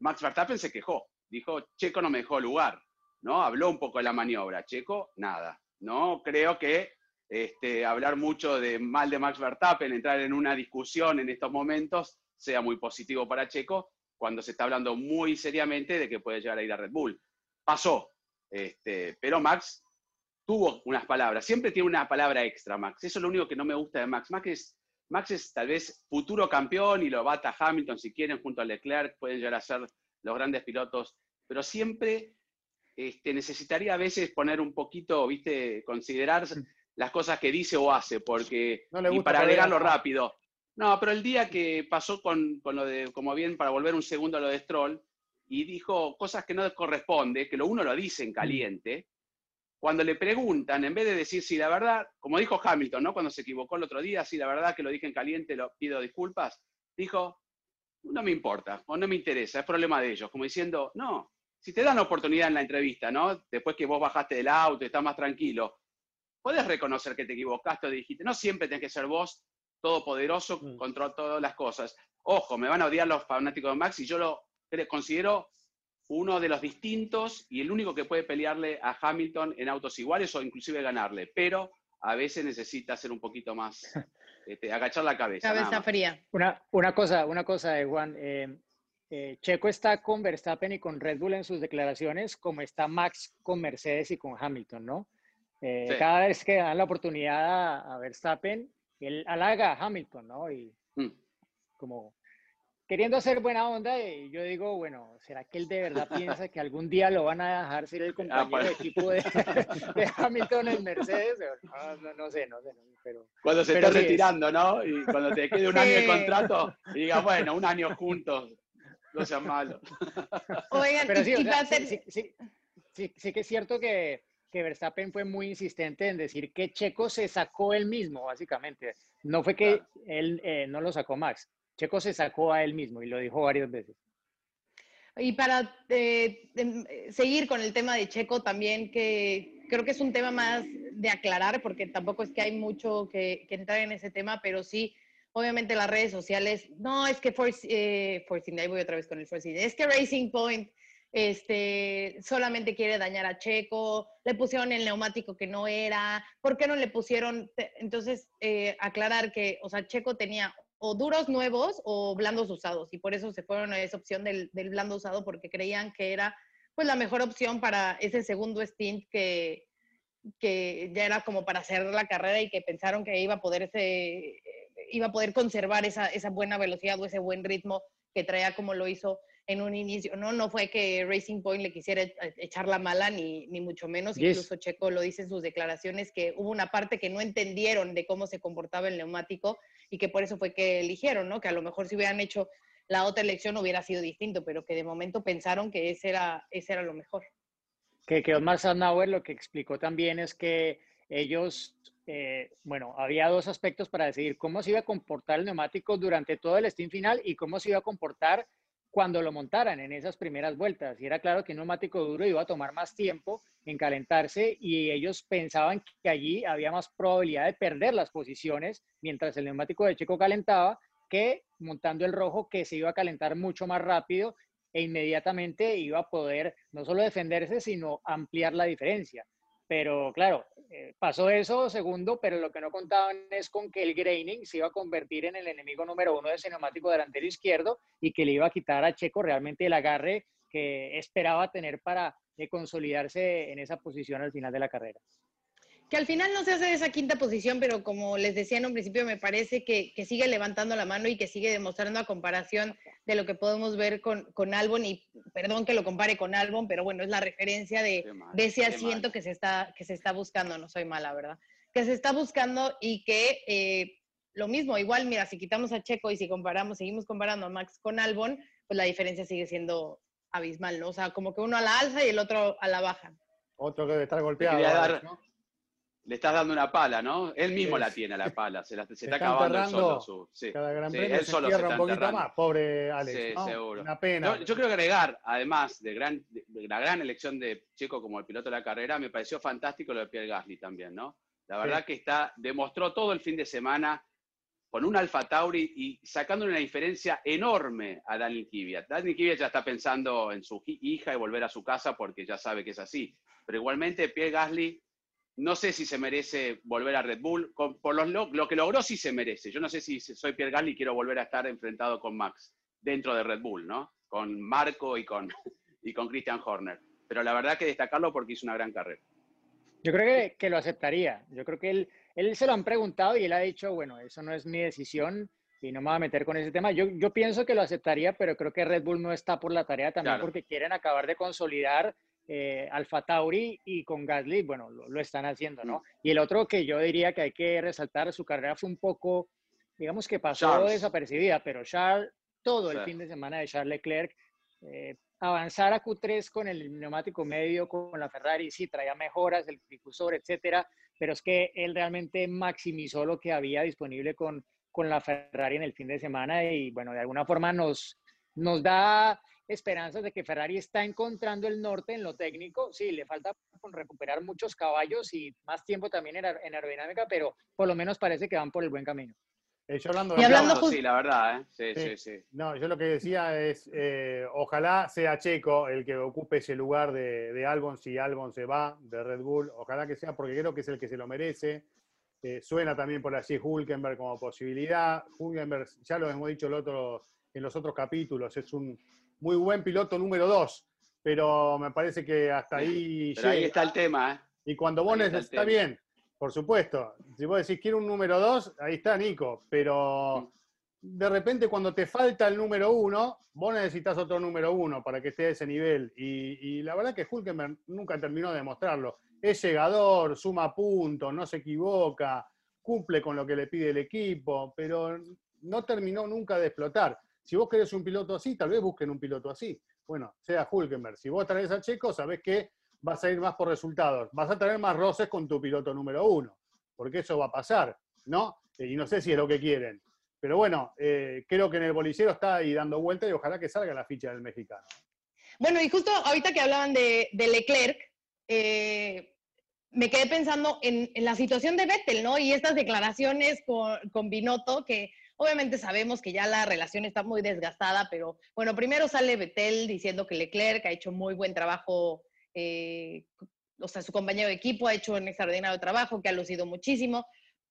Max Verstappen se quejó, dijo, Checo no me dejó lugar, ¿no? Habló un poco de la maniobra, Checo, nada, ¿no? Creo que este, hablar mucho de mal de Max Verstappen, entrar en una discusión en estos momentos, sea muy positivo para Checo, cuando se está hablando muy seriamente de que puede llegar a ir a Red Bull. Pasó, este, pero Max tuvo unas palabras, siempre tiene una palabra extra, Max. Eso es lo único que no me gusta de Max. Max es Max es tal vez futuro campeón y lo bata Hamilton si quieren junto a Leclerc, pueden llegar a ser los grandes pilotos, pero siempre este, necesitaría a veces poner un poquito, viste, considerar las cosas que dice o hace, porque, y para agregarlo rápido. No, pero el día que pasó con, con, lo de, como bien, para volver un segundo a lo de Stroll, y dijo cosas que no corresponde, que lo uno lo dice en caliente, cuando le preguntan, en vez de decir si la verdad, como dijo Hamilton, ¿no? Cuando se equivocó el otro día, si la verdad que lo dije en caliente, lo pido disculpas, dijo, no me importa o no me interesa, es problema de ellos, como diciendo, no, si te dan la oportunidad en la entrevista, ¿no? Después que vos bajaste del auto y estás más tranquilo, Puedes reconocer que te equivocaste o dijiste, no siempre tenés que ser vos todopoderoso Mm. contra todas las cosas. Ojo, me van a odiar los fanáticos de Max y yo lo considero uno de los distintos y el único que puede pelearle a Hamilton en autos iguales o inclusive ganarle, pero a veces necesita ser un poquito más, este, agachar la cabeza. Cabeza fría. Una, una cosa, una cosa de Juan. eh, eh, Checo está con Verstappen y con Red Bull en sus declaraciones, como está Max con Mercedes y con Hamilton, ¿no? Eh, Sí. Cada vez que dan la oportunidad a, a Verstappen, él halaga a Hamilton, ¿no? Y Mm. como queriendo hacer buena onda, y yo digo, bueno, ¿será que él de verdad piensa que algún día lo van a dejar ser el compañero pues. de equipo de, de Hamilton en Mercedes? No, no, no sé, no sé, pero... Cuando se Pero esté sí es. retirando, ¿no? Y cuando te quede un año de Sí. contrato y digas, bueno, un año juntos, no sean malos. Oigan, Pero sí, o sea, sí, ter- sí, sí, sí- sí que es cierto que, que Verstappen fue muy insistente en decir que Checo se sacó él mismo, básicamente. No fue que Claro. él eh, no lo sacó Max. Checo se sacó a él mismo y lo dijo varias veces. Y para eh, em, eh, seguir con el tema de Checo también, que creo que es un tema más de aclarar, porque tampoco es que hay mucho que, que entrar en ese tema, pero sí, obviamente las redes sociales, no, es que Force, eh, Force India, ahí voy otra vez con el Force India, es que Racing Point este, solamente quiere dañar a Checo, le pusieron el neumático que no era, ¿por qué no le pusieron? Entonces, eh, aclarar que, o sea, Checo tenía o duros nuevos o blandos usados, y por eso se fueron a esa opción del, del blando usado, porque creían que era pues la mejor opción para ese segundo stint que, que ya era como para cerrar la carrera y que pensaron que iba a poder, iba a poder conservar esa, esa buena velocidad o ese buen ritmo que traía como lo hizo en un inicio, ¿no? No fue que Racing Point le quisiera e- echar la mala, ni, ni mucho menos. Yes. Incluso Checo lo dice en sus declaraciones, que hubo una parte que no entendieron de cómo se comportaba el neumático y que por eso fue que eligieron, ¿no? Que a lo mejor si hubieran hecho la otra elección hubiera sido distinto, pero que de momento pensaron que ese era, ese era lo mejor. Que, que Osmar Sandauer lo que explicó también es que ellos, eh, bueno, había dos aspectos para decidir cómo se iba a comportar el neumático durante todo el stint final y cómo se iba a comportar cuando lo montaran en esas primeras vueltas. Y era claro que un neumático duro iba a tomar más tiempo en calentarse y ellos pensaban que allí había más probabilidad de perder las posiciones mientras el neumático de Checo calentaba que montando el rojo que se iba a calentar mucho más rápido e inmediatamente iba a poder no solo defenderse, sino ampliar la diferencia. Pero claro, eh, pasó eso, segundo, pero lo que no contaban es con que el graining se iba a convertir en el enemigo número uno de ese neumático delantero izquierdo y que le iba a quitar a Checo realmente el agarre que esperaba tener para eh, consolidarse en esa posición al final de la carrera. Que al final no se hace esa quinta posición, pero como les decía en un principio, me parece que, que sigue levantando la mano y que sigue demostrando a comparación de lo que podemos ver con, con Albon, y perdón que lo compare con Albon, pero bueno, es la referencia de, mal, de ese asiento que se, está, que se está buscando, no soy mala, ¿verdad? Que se está buscando y que eh, lo mismo, igual, mira, si quitamos a Checo y si comparamos, seguimos comparando a Max con Albon, pues la diferencia sigue siendo abismal, ¿no? O sea, como que uno a la alza y el otro a la baja. Otro que debe estar golpeado. quería Alex, dar- ¿no? Le estás dando una pala, ¿no? Él mismo la tiene, la pala. Se, la- se Se está está acabando él solo. Su, sí. Cada gran Sí, premio él se solo se entierra un está poquito enterrando. más. Pobre Alex. Sí, ¿no? seguro. Una pena. No, yo creo que agregar, además de, gran, de la gran elección de Checo como el piloto de la carrera, me pareció fantástico lo de Pierre Gasly también, ¿no? La verdad que está, demostró todo el fin de semana con un Alfa Tauri y sacando una diferencia enorme a Daniel Kvyat. Daniel Kvyat ya está pensando en su hi- hija y volver a su casa porque ya sabe que es así. Pero igualmente Pierre Gasly, no sé si se merece volver a Red Bull. Con- por los, lo, lo que logró sí se merece. Yo no sé si soy Pierre Gasly y quiero volver a estar enfrentado con Max dentro de Red Bull, ¿no? Con Marco y con, y con Christian Horner. Pero la verdad que destacarlo porque hizo una gran carrera. Yo creo que, que lo aceptaría. Yo creo que él, él se lo han preguntado y él ha dicho, bueno, eso no es mi decisión y no me voy a meter con ese tema. Yo, yo pienso que lo aceptaría, pero creo que Red Bull no está por la tarea también Claro. porque quieren acabar de consolidar eh, Alfa Tauri y con Gasly, bueno, lo, lo están haciendo, ¿no? Y el otro que yo diría que hay que resaltar, su carrera fue un poco, digamos que pasó Charles. desapercibida, pero Charles, todo el fin de semana de Charles Leclerc, eh, avanzar a Q3 con el neumático medio, con la Ferrari, sí, traía mejoras, el difusor, etcétera, pero es que él realmente maximizó lo que había disponible con, con la Ferrari en el fin de semana y bueno, de alguna forma nos, nos da esperanzas de que Ferrari está encontrando el norte en lo técnico. Sí, le falta recuperar muchos caballos y más tiempo también en, aerodinámica, pero por lo menos parece que van por el buen camino. Eh, yo hablando y hablando sí, la verdad, ¿eh? sí, sí, sí, No, yo lo que decía es, eh, ojalá sea Checo el que ocupe ese lugar de, de, Albon si Albon se va de Red Bull, ojalá que sea porque creo que es el que se lo merece. Eh, suena también por allí Hulkenberg como posibilidad. Hulkenberg, ya lo hemos dicho el otro, en los otros capítulos, es un muy buen piloto número dos, pero me parece que hasta ahí... ahí está el tema. ¿eh? Y cuando vos está, está bien, por supuesto. Si vos decís quiero un número dos, ahí está Nico, pero de repente cuando te falta el número uno, vos necesitas otro número uno para que esté a ese nivel. Y, la verdad que Hulkenberg nunca terminó de demostrarlo. Es llegador, suma puntos, no se equivoca, cumple con lo que le pide el equipo, pero no terminó nunca de explotar. Si vos querés un piloto así, tal vez busquen un piloto así. Bueno, sea Hulkenberg. Si vos traes a Checo, sabés que vas a ir más por resultados. Vas a tener más roces con tu piloto número uno, porque eso va a pasar, ¿no? Y no sé si es lo que quieren. Pero bueno, eh, creo que en el bolillero está ahí dando vuelta y ojalá que salga la ficha del mexicano. Bueno, y justo ahorita que hablaban de, Leclerc, eh, me quedé pensando en, la situación de Vettel, ¿no? Y estas declaraciones con Binotto, que Obviamente sabemos que ya la relación está muy desgastada, pero bueno, primero sale Betel diciendo que Leclerc ha hecho muy buen trabajo, eh, o sea, su compañero de equipo ha hecho un extraordinario trabajo, que ha lucido muchísimo,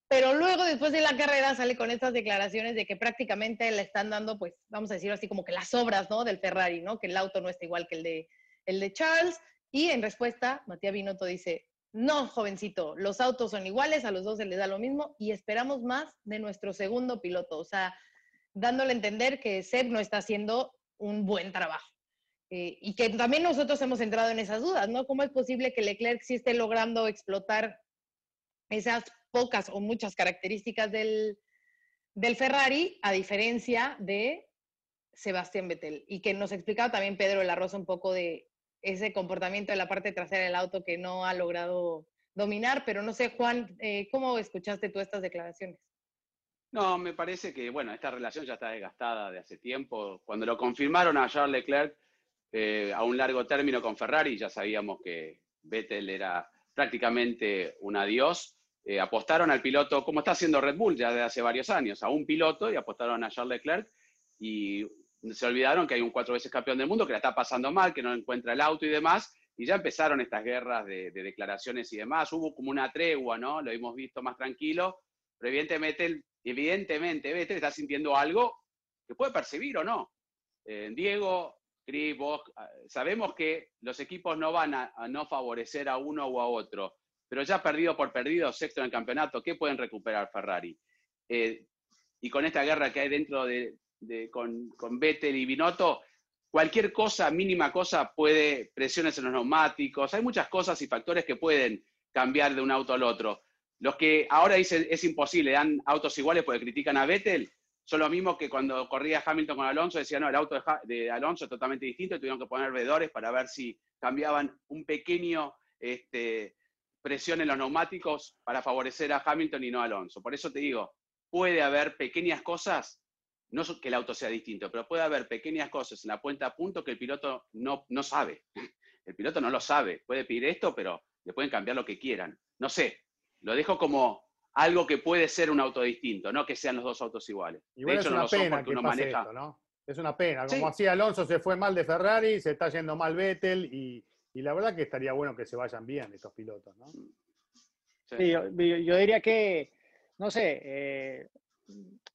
pero luego después de la carrera sale con estas declaraciones de que prácticamente le están dando, pues, vamos a decirlo así, como que las obras, ¿no? Del Ferrari, ¿no? Que el auto no está igual que el de, el de Charles. Y en respuesta, Matías Binotto dice, no, jovencito, los autos son iguales, a los dos se les da lo mismo y esperamos más de nuestro segundo piloto. O sea, dándole a entender que Seb no está haciendo un buen trabajo. Eh, y que también nosotros hemos entrado en esas dudas, ¿no? ¿Cómo es posible que Leclerc sí esté logrando explotar esas pocas o muchas características del, Ferrari, a diferencia de Sebastián Vettel? Y que nos explicaba también Pedro La Rosa un poco de ese comportamiento de la parte trasera del auto que no ha logrado dominar, pero no sé, Juan, eh, ¿cómo escuchaste tú estas declaraciones? No, me parece que, bueno, esta relación ya está desgastada de hace tiempo. Cuando lo confirmaron a Charles Leclerc eh, a un largo término con Ferrari, ya sabíamos que Vettel era prácticamente un adiós. Eh, apostaron al piloto, como está haciendo Red Bull ya desde hace varios años, a un piloto y apostaron a Charles Leclerc. Y se olvidaron que hay un cuatro veces campeón del mundo que la está pasando mal, que no encuentra el auto y demás, y ya empezaron estas guerras de, declaraciones y demás. Hubo como una tregua, ¿no? Lo hemos visto más tranquilo, pero evidentemente, evidentemente Vettel está sintiendo algo que puede percibir o no. Eh, Diego, Cris, vos, ah, sabemos que los equipos no van a, no favorecer a uno o a otro, pero ya perdido por perdido, sexto en el campeonato, ¿qué pueden recuperar Ferrari? Eh, y con esta guerra que hay dentro de, con, con Vettel y Binotto, cualquier cosa, mínima cosa, puede presiones en los neumáticos, hay muchas cosas y factores que pueden cambiar de un auto al otro. Los que ahora dicen es imposible, dan autos iguales porque critican a Vettel, son lo mismo que cuando corría Hamilton con Alonso, decían, no, el auto de, Alonso es totalmente distinto y tuvieron que poner vedores para ver si cambiaban un pequeño este, presión en los neumáticos para favorecer a Hamilton y no a Alonso. Por eso te digo, puede haber pequeñas cosas no que el auto sea distinto, pero puede haber pequeñas cosas en la puenta a punto que el piloto no, no sabe. El piloto no lo sabe. Puede pedir esto, pero le pueden cambiar lo que quieran. No sé, lo dejo como algo que puede ser un auto distinto, no que sean los dos autos iguales. de hecho, no lo son porque uno maneja. ¿no? Es una pena. Como así Alonso se fue mal de Ferrari, se está yendo mal Vettel y, la verdad que estaría bueno que se vayan bien estos pilotos, ¿no? Sí, yo, diría que, no sé, eh,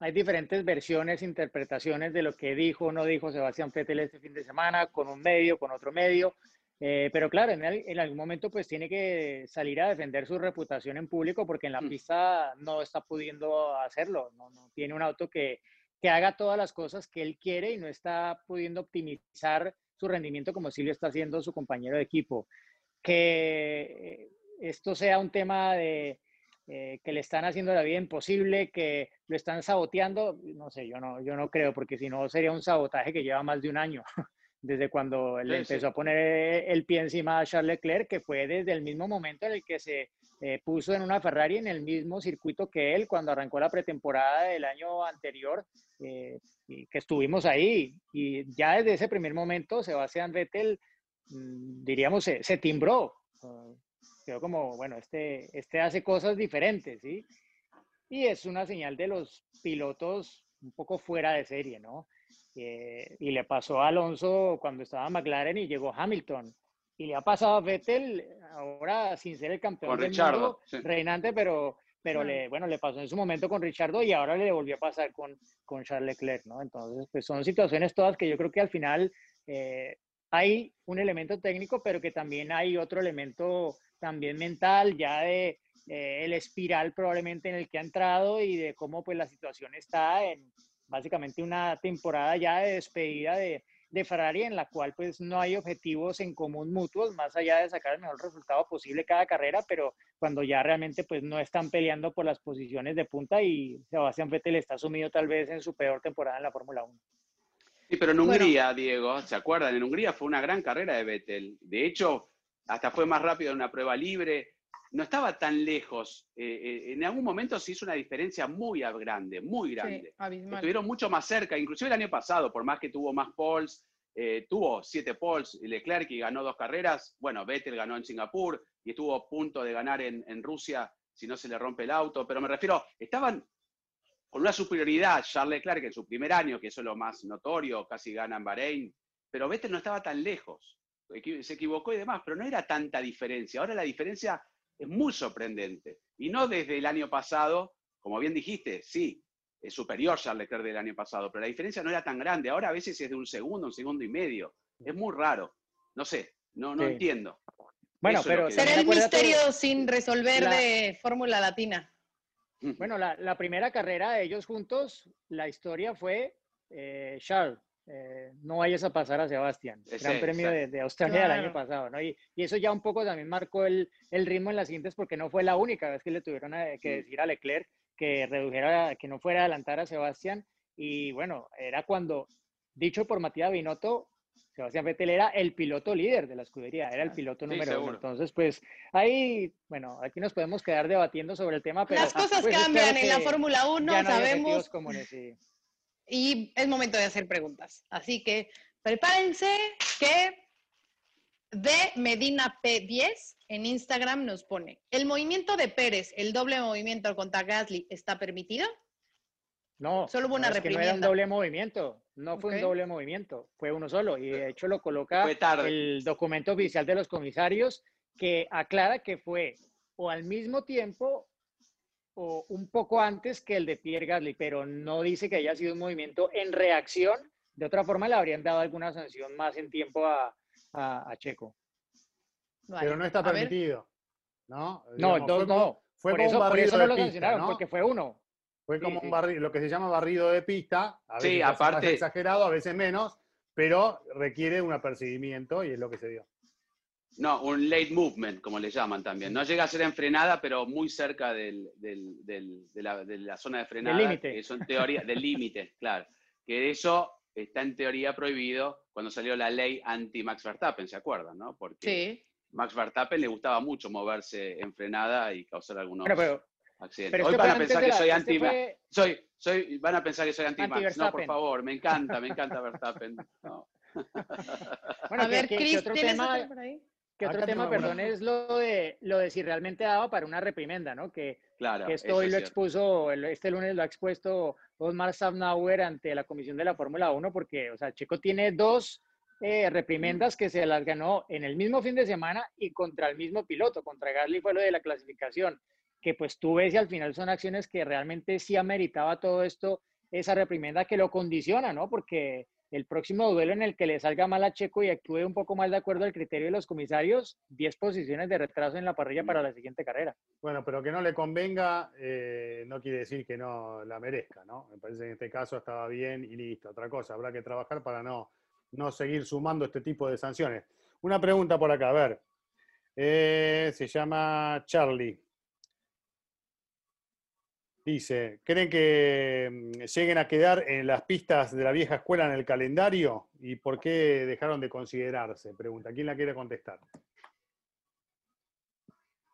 hay diferentes versiones, interpretaciones de lo que dijo o no dijo Sebastián Vettel este fin de semana, con un medio, con otro medio. Eh, pero claro, en, algún momento pues tiene que salir a defender su reputación en público porque en la mm. pista no está pudiendo hacerlo, no, tiene un auto que, que, haga todas las cosas que él quiere y no está pudiendo optimizar su rendimiento como sí lo está haciendo su compañero de equipo. Que esto sea un tema de, eh, que le están haciendo la vida imposible, que lo están saboteando, no sé, yo no, yo no creo, porque si no sería un sabotaje que lleva más de un año. desde cuando le Sí, sí. empezó a poner el pie encima a Charles Leclerc, que fue desde el mismo momento en el que se eh, puso en una Ferrari en el mismo circuito que él cuando arrancó la pretemporada del año anterior, eh, y que estuvimos ahí. Y ya desde ese primer momento, Sebastián Vettel, mm, diríamos, se, se timbró. Quedó como, bueno, este, este hace cosas diferentes, ¿sí? Y es una señal de los pilotos un poco fuera de serie, ¿no? Eh, y le pasó a Alonso cuando estaba McLaren y llegó Hamilton. Y le ha pasado a Vettel, ahora sin ser el campeón Con del Richardo, mundo, sí. reinante, pero, pero Claro. le, bueno, le pasó en su momento con Richardo y ahora le volvió a pasar con, con Charles Leclerc, ¿no? Entonces, pues son situaciones todas que yo creo que al final eh, hay un elemento técnico, pero que también hay otro elemento también mental, ya de eh, el espiral probablemente en el que ha entrado y de cómo pues la situación está en básicamente una temporada ya de despedida de, de Ferrari en la cual pues no hay objetivos en común mutuos más allá de sacar el mejor resultado posible cada carrera, pero cuando ya realmente pues no están peleando por las posiciones de punta y Sebastián Vettel está sumido tal vez en su peor temporada en la Fórmula 1. Sí, pero en Bueno. Hungría, Diego, ¿se acuerdan? En Hungría fue una gran carrera de Vettel. De hecho, hasta fue más rápido en una prueba libre. No estaba tan lejos. Eh, eh, en algún momento se hizo una diferencia muy grande, muy grande. Sí. Estuvieron mucho más cerca, inclusive el año pasado, por más que tuvo más poles, eh, tuvo siete poles, y Leclerc y ganó dos carreras, bueno, Vettel ganó en Singapur y estuvo a punto de ganar en, en Rusia si no se le rompe el auto, pero me refiero, estaban con una superioridad Charles Leclerc en su primer año, que eso es lo más notorio, casi gana en Bahrein, pero Vettel no estaba tan lejos, se equivocó y demás, pero no era tanta diferencia, ahora la diferencia es muy sorprendente, y no desde el año pasado, como bien dijiste, sí, es superior Charles Leclerc del año pasado, pero la diferencia no era tan grande. Ahora a veces es de un segundo, un segundo y medio. Es muy raro. No sé, no, no Sí. entiendo. Bueno, Eso pero Será el misterio sin resolver la- de Fórmula Latina. Bueno, la, la primera carrera de ellos juntos, la historia fue eh, Charles, eh, no vayas a pasar a Sebastián, Gran Premio de, de Australia del año pasado, ¿no? Y, y eso ya un poco también marcó el, el ritmo en las siguientes porque no fue la única vez que le tuvieron a- que Mm. decir a Leclerc que redujera, que no fuera a adelantar a Sebastián. Y bueno, era cuando, dicho por Matías Binotto, Sebastián Vettel era el piloto líder de la escudería, era el piloto Sí, número uno. Entonces, pues ahí, bueno, aquí nos podemos quedar debatiendo sobre el tema, pero Las cosas pues, es cambian en la que Fórmula 1, ya no sabemos. Y es momento de hacer preguntas. Así que prepárense que de Medina P10 en Instagram nos pone, ¿el movimiento de Pérez, el doble movimiento contra Gasly, está permitido? No, Solo hubo una no, es que no era un reprimenda. doble movimiento, no fue un doble movimiento, fue uno solo. Y de hecho lo coloca el documento oficial de los comisarios que aclara que fue o al mismo tiempo o un poco antes que el de Pierre Gasly, pero no dice que haya sido un movimiento en reacción. De otra forma le habrían dado alguna sanción más en tiempo a, a- a Checo. Vale, Pero no está permitido. ¿no? No, Digamos, dos fue como- no. Fue por como eso, un por barrido eso no de lo pista, sancionaron, ¿no? porque fue uno. Fue Sí, como sí. un barri- lo que se llama barrido de pista, a veces Sí, más aparte- exagerado, a veces menos, pero requiere un apercibimiento y es lo que se dio. No, un late movement, como le llaman también. No llega a ser en frenada, pero muy cerca del, del- del- de, la, de la zona de frenada. límite. Eso en teoría, del límite, claro. Que eso está en teoría prohibido cuando salió la ley anti-Max Verstappen, ¿se acuerdan? ¿no? Porque Sí. Max Verstappen le gustaba mucho moverse en frenada y causar algunos Bueno, pero, accidentes. pero Hoy este van a pensar de que la- soy este anti fue- soy, soy, van a pensar que soy anti-Max. No, por favor, me encanta, me encanta Verstappen. No. Bueno, a ver, Chris, ¿tienes tema- otro por ahí? Que otro tema, perdón, es lo de, lo de si realmente daba para una reprimenda, ¿no? Que, Claro, que esto hoy es lo cierto. expuso, este lunes lo ha expuesto Osmar Safnauer ante la Comisión de la Fórmula 1, porque, o sea, Checo tiene dos eh, reprimendas que se las ganó en el mismo fin de semana y contra el mismo piloto, contra Gasly fue lo de la clasificación, que pues tú ves y al final son acciones que realmente sí ameritaba todo esto, esa reprimenda que lo condiciona, ¿no? Porque el próximo duelo en el que le salga mal a Checo y actúe un poco más de acuerdo al criterio de los comisarios, 10 posiciones de retraso en la parrilla para la siguiente carrera. Bueno, pero que no le convenga eh, no quiere decir que no la merezca, ¿no? Me parece que en este caso estaba bien y listo. Otra cosa, habrá que trabajar para no, no seguir sumando este tipo de sanciones. Una pregunta por acá, a ver. Eh, se llama Charlie. Dice, ¿creen que mm, lleguen a quedar en las pistas de la vieja escuela en el calendario? ¿Y por qué dejaron de considerarse? Pregunta, ¿quién la quiere contestar?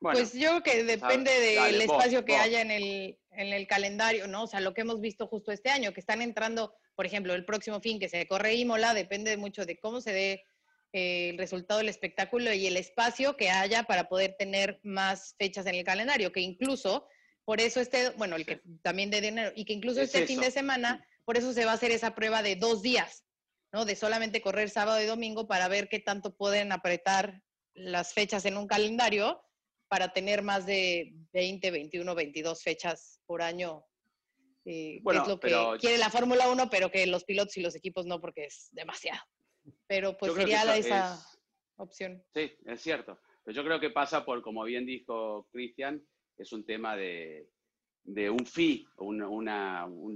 Bueno, pues yo creo que depende del espacio que vos. haya en el, en el calendario, ¿no? O sea, lo que hemos visto justo este año, que están entrando, por ejemplo, el próximo fin que se corre Imola, depende mucho de cómo se dé eh, el resultado del espectáculo y el espacio que haya para poder tener más fechas en el calendario, que incluso, por eso este, bueno, el que también de dinero, y que incluso Es este fin de semana, por eso se va a hacer esa prueba de dos días, ¿no? De solamente correr sábado y domingo para ver qué tanto pueden apretar las fechas en un calendario para tener más de 20, 21, 22 fechas por año. eh, que Bueno, es lo que quiere la Fórmula 1, pero que los pilotos y los equipos no, porque es demasiado. Pero pues sería la- esa es- opción. Sí, es cierto. Pero yo creo que pasa por, como bien dijo Cristian, es un tema de, un fee,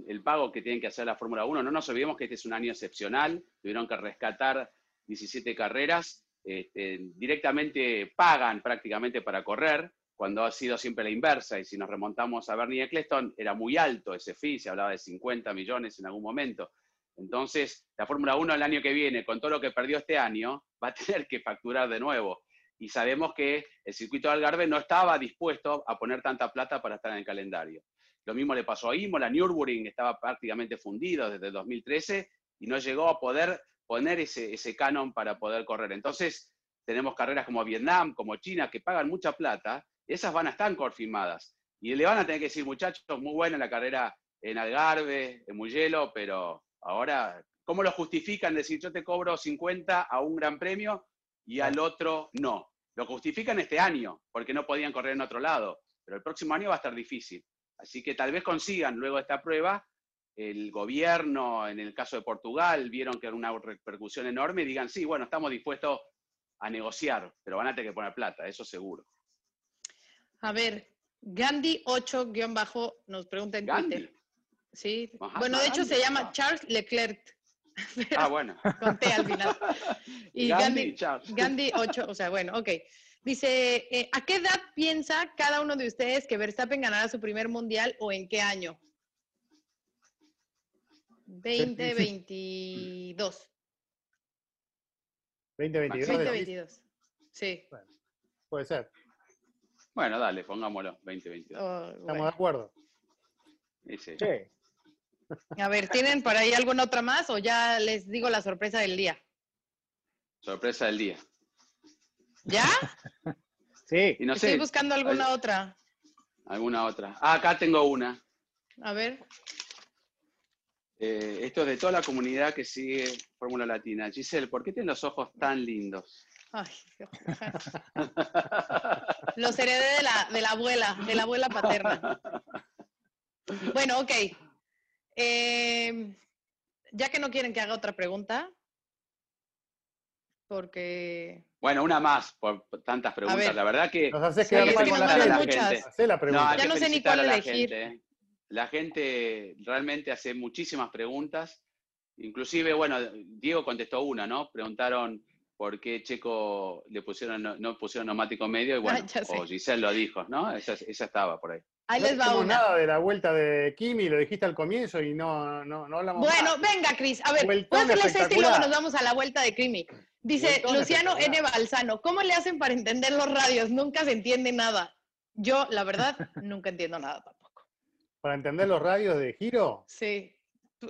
el pago que tienen que hacer la Fórmula 1. No nos olvidemos que este es un año excepcional, tuvieron que rescatar 17 carreras, este, directamente pagan prácticamente para correr, cuando ha sido siempre la inversa. Y si nos remontamos a Bernie Eccleston, era muy alto ese fee, se hablaba de 50 millones en algún momento. Entonces, la Fórmula 1 el año que viene, con todo lo que perdió este año, va a tener que facturar de nuevo. Y sabemos que el circuito de Algarve no estaba dispuesto a poner tanta plata para estar en el calendario. Lo mismo le pasó a Imola, Nürburgring estaba prácticamente fundido desde 2013 y no llegó a poder poner ese, ese canon para poder correr. Entonces, tenemos carreras como Vietnam, como China, que pagan mucha plata, esas van a estar confirmadas. Y le van a tener que decir, muchachos, muy buena la carrera en Algarve, en Mugello, pero ahora, ¿cómo lo justifican? Decir, yo te cobro 50 a un gran premio y al otro no. Lo justifican este año, porque no podían correr en otro lado, pero el próximo año va a estar difícil. Así que tal vez consigan luego de esta prueba, el gobierno, en el caso de Portugal, vieron que era una repercusión enorme y digan, sí, bueno, estamos dispuestos a negociar, pero van a tener que poner plata, eso seguro. A ver, Gandhi 8 guion bajo nos pregunta en Gandhi. Twitter. Sí. Mahatma bueno, de hecho Gandhi, se llama. Charles Leclerc. Ah, bueno. Conté al final. Y Gandhi, Gandhi, Charles. Gandhi 8, o sea, bueno, ok. Dice, eh, ¿a qué edad piensa cada uno de ustedes que Verstappen ganará su primer mundial o en qué año? 2022. 2022. Maxi. decís? 2022. Sí. Puede ser. Bueno, dale, pongámoslo, 2022. Oh, Estamos bueno. de acuerdo. Ese. Sí. A ver, ¿tienen por ahí alguna otra más o ya les digo la sorpresa del día? Sorpresa del día. ¿Ya? Sí. Y no Estoy sé, buscando alguna otra. alguna otra. Ah, acá tengo una. A ver. Eh, esto es de toda la comunidad que sigue Fórmula Latina. Giselle, ¿por qué tienes los ojos tan lindos? Ay, Dios. Los heredé de la, de la abuela, de la abuela paterna. Bueno, ok. Eh, ya que no quieren que haga otra pregunta, porque... Bueno, una más por tantas preguntas. ver. La verdad que Nos haces Sí, quedar es mal con la gente. muchas. Hacé la No, pregunta. Ya no sé ni cuál a la elegir. gente, ¿eh? La gente realmente hace muchísimas preguntas. Inclusive, bueno, Diego contestó una, ¿no? Preguntaron por qué Checo le pusieron, no, no pusieron neumático medio y bueno, Ah, sé. o Giselle lo dijo, ¿no? Esa, esa estaba por ahí. Ahí No les va dijimos una. nada de la vuelta de Kimi, lo dijiste al comienzo y no, no, no hablamos Bueno, más. venga, Cris. A ver, voy a hacerles este y luego nos vamos a la vuelta de Crimi. Dice Vueltón Luciano N. Balsano, ¿cómo le hacen para entender los radios? Nunca se entiende nada. Yo, la verdad, nunca entiendo nada tampoco. Para entender los radios de giro. Sí.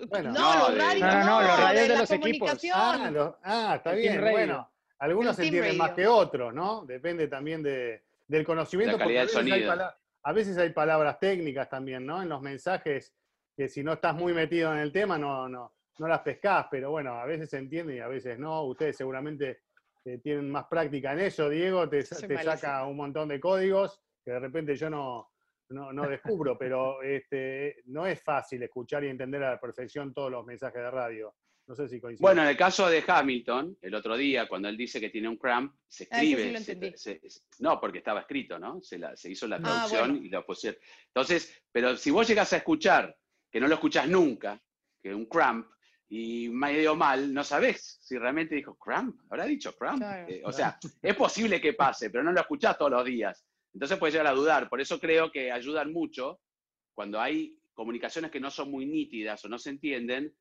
Bueno. no, No, los de- radios, No, no, no, los radios de la los equipos. comunicación. Ah, los- ah, está El bien. Bueno, algunos entienden más que otros, ¿no? Depende también de, del conocimiento. La calidad porque del a veces hay sonido. pala- A veces hay palabras técnicas también, ¿no? En los mensajes que si no estás muy metido en el tema no, no, no las pescás, pero bueno, a veces se entiende y a veces no. Ustedes seguramente eh, tienen más práctica en eso. Diego te, te saca un montón de códigos que de repente yo no, no, no descubro, pero este, no es fácil escuchar y entender a la perfección todos los mensajes de radio. No sé si. Bueno, en el caso de Hamilton, el otro día, cuando él dice que tiene un cramp, se Ah, sí escribe. lo se- entendí. se- se- no, porque estaba escrito, ¿no? Se, la- se hizo la Ah, traducción bueno. y lo pusieron. Entonces, pero si vos llegas a escuchar, que no lo escuchas nunca, que un cramp, y medio mal, no sabés si realmente dijo cramp, habrá dicho cramp. Claro. Eh, o sea, es posible que pase, pero no lo escuchás todos los días. Entonces puedes llegar a dudar. Por eso creo que ayudan mucho cuando hay comunicaciones que no son muy nítidas o no se entienden,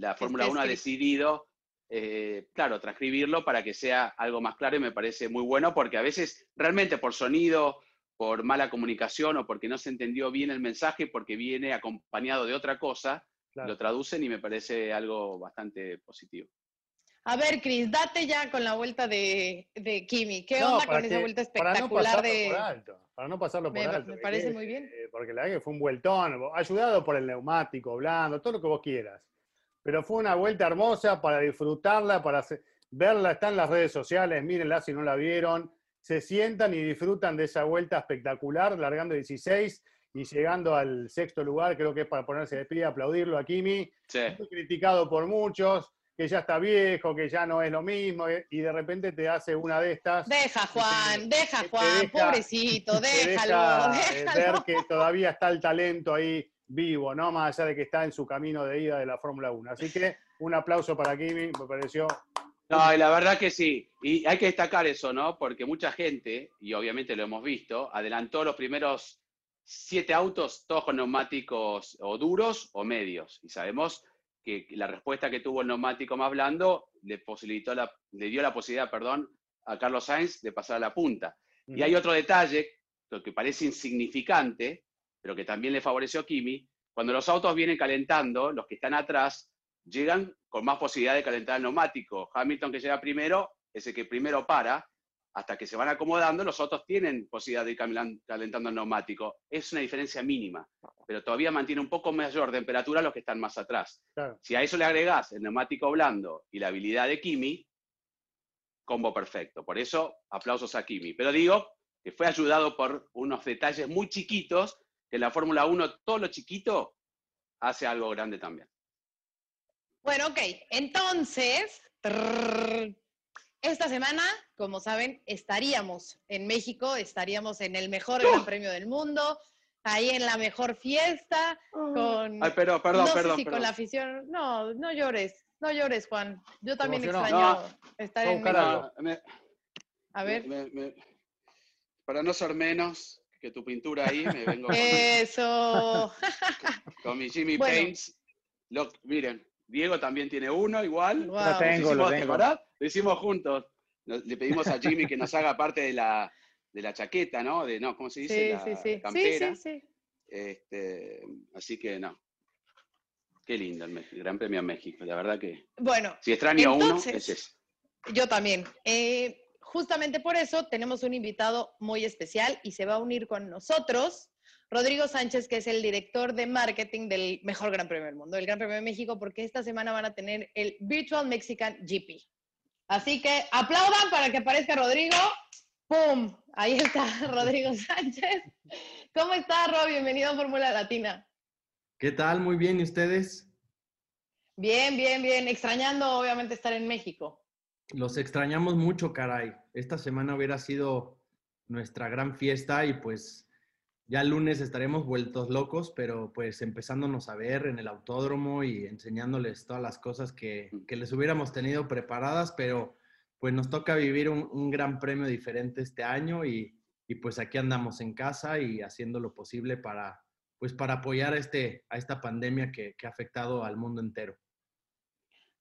la Fórmula esté 1 ha decidido, eh, claro, transcribirlo para que sea algo más claro y me parece muy bueno porque a veces realmente por sonido, por mala comunicación o porque no se entendió bien el mensaje, porque viene acompañado de otra cosa, Claro. lo traducen y me parece algo bastante positivo. A ver, Cris, date ya con la vuelta de, de Kimi. ¿Qué No, onda con esa que- vuelta para no espectacular pasarlo de... por alto, para no pasarlo por Me- alto. me parece muy bien. eh, porque la verdad que fue un vueltón, ayudado por el neumático, blando, todo lo que vos quieras. Pero fue una vuelta hermosa para disfrutarla, para verla, está en las redes sociales, mírenla si no la vieron. Se sientan y disfrutan de esa vuelta espectacular, largando 16 y llegando al sexto lugar, creo que es para ponerse de pie, aplaudirlo a Kimi. Sí. muy criticado por muchos, que ya está viejo, que ya no es lo mismo, eh, y de repente te hace una de estas. Deja, Juan, deja, Juan, deja- pobrecito, te déjalo, deja, eh, déjalo. ver que todavía está el talento ahí vivo, ¿no? Más allá de que está en su camino de ida de la Fórmula 1. Así que un aplauso para Kimi, me pareció. No, y la verdad que sí. Y hay que destacar eso, ¿no? Porque mucha gente, y obviamente lo hemos visto, adelantó los primeros siete autos, todos con neumáticos o duros o medios. Y sabemos que la respuesta que tuvo el neumático más blando le, posibilitó la, le dio la posibilidad, perdón, a Carlos Sainz de pasar a la punta. Y hay otro detalle, lo que parece insignificante, pero que también le favoreció a Kimi, cuando los autos vienen calentando, los que están atrás llegan con más posibilidad de calentar el neumático. Hamilton que llega primero, es el que primero para, hasta que se van acomodando, los otros tienen posibilidad de ir calentando el neumático. Es una diferencia mínima, pero todavía mantiene un poco mayor temperatura los que están más atrás. Claro. Si a eso le agregás el neumático blando y la habilidad de Kimi, combo perfecto. Por eso, aplausos a Kimi. Pero digo que fue ayudado por unos detalles muy chiquitos, que la Fórmula 1 todo lo chiquito hace algo grande también. Bueno, ok. Entonces, trrr, esta semana, como saben, estaríamos en México, estaríamos en el mejor Gran Premio del mundo, ahí en la mejor fiesta, con... Ay, pero, perdón, no sé perdón, si perdón. con la afición... No, no llores, no llores, Juan. Yo también extraño estar Fue en México. No, me- A ver. me- me- para no ser menos que tu pintura ahí, me vengo con, Eso. con mi Jimmy Bueno. Paints. Lo- miren, Diego también tiene uno igual. Wow. Lo tengo, lo hicimos, hicimos juntos. Nos- le pedimos a Jimmy que nos haga parte de la, de la chaqueta, ¿no? De, no, ¿cómo se dice? Sí, la sí, sí. Sí, campera. sí, sí. Este, así que no. Qué lindo el, el Gran Premio a México. La verdad que Bueno, si extraño a uno, es ese. Yo también. Eh, justamente por eso tenemos un invitado muy especial y se va a unir con nosotros Rodrigo Sánchez, que es el director de marketing del mejor Gran Premio del mundo, el Gran Premio de México, porque esta semana van a tener el Virtual Mexican GP. Así que aplaudan para que aparezca Rodrigo. ¡Pum! Ahí está Rodrigo Sánchez. ¿Cómo está, Ro? Bienvenido a Fórmula Latina. ¿Qué tal? Muy bien, ¿y ustedes? Bien, bien, bien. Extrañando, obviamente, estar en México. Los extrañamos mucho, caray. Esta semana hubiera sido nuestra gran fiesta y pues ya el lunes estaremos vueltos locos, pero pues empezándonos a ver en el autódromo y enseñándoles todas las cosas que, que les hubiéramos tenido preparadas, pero pues nos toca vivir un, un gran premio diferente este año y, y, pues aquí andamos en casa y haciendo lo posible para pues para apoyar a, este, a esta pandemia que, que ha afectado al mundo entero.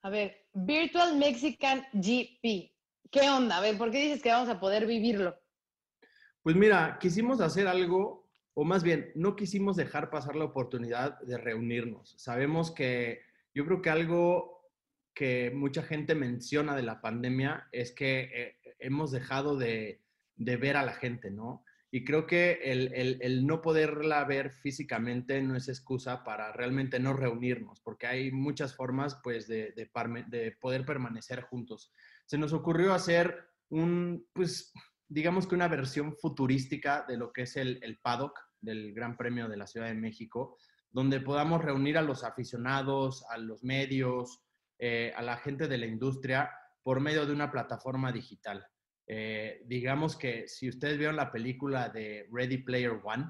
A ver, Virtual Mexican GP. ¿Qué onda? A ver, ¿por qué dices que vamos a poder vivirlo? Pues mira, quisimos hacer algo, o más bien, no quisimos dejar pasar la oportunidad de reunirnos. Sabemos que yo creo que algo que mucha gente menciona de la pandemia es que eh, hemos dejado de, de, ver a la gente, ¿no? Y creo que el, el, el, no poderla ver físicamente no es excusa para realmente no reunirnos, porque hay muchas formas, pues, de, de, de poder permanecer juntos. Se nos ocurrió hacer un, pues, digamos que una versión futurística de lo que es el, el, paddock del Gran Premio de la Ciudad de México, donde podamos reunir a los aficionados, a los medios, eh, a la gente de la industria por medio de una plataforma digital. Eh, digamos que si ustedes vieron la película de Ready Player One,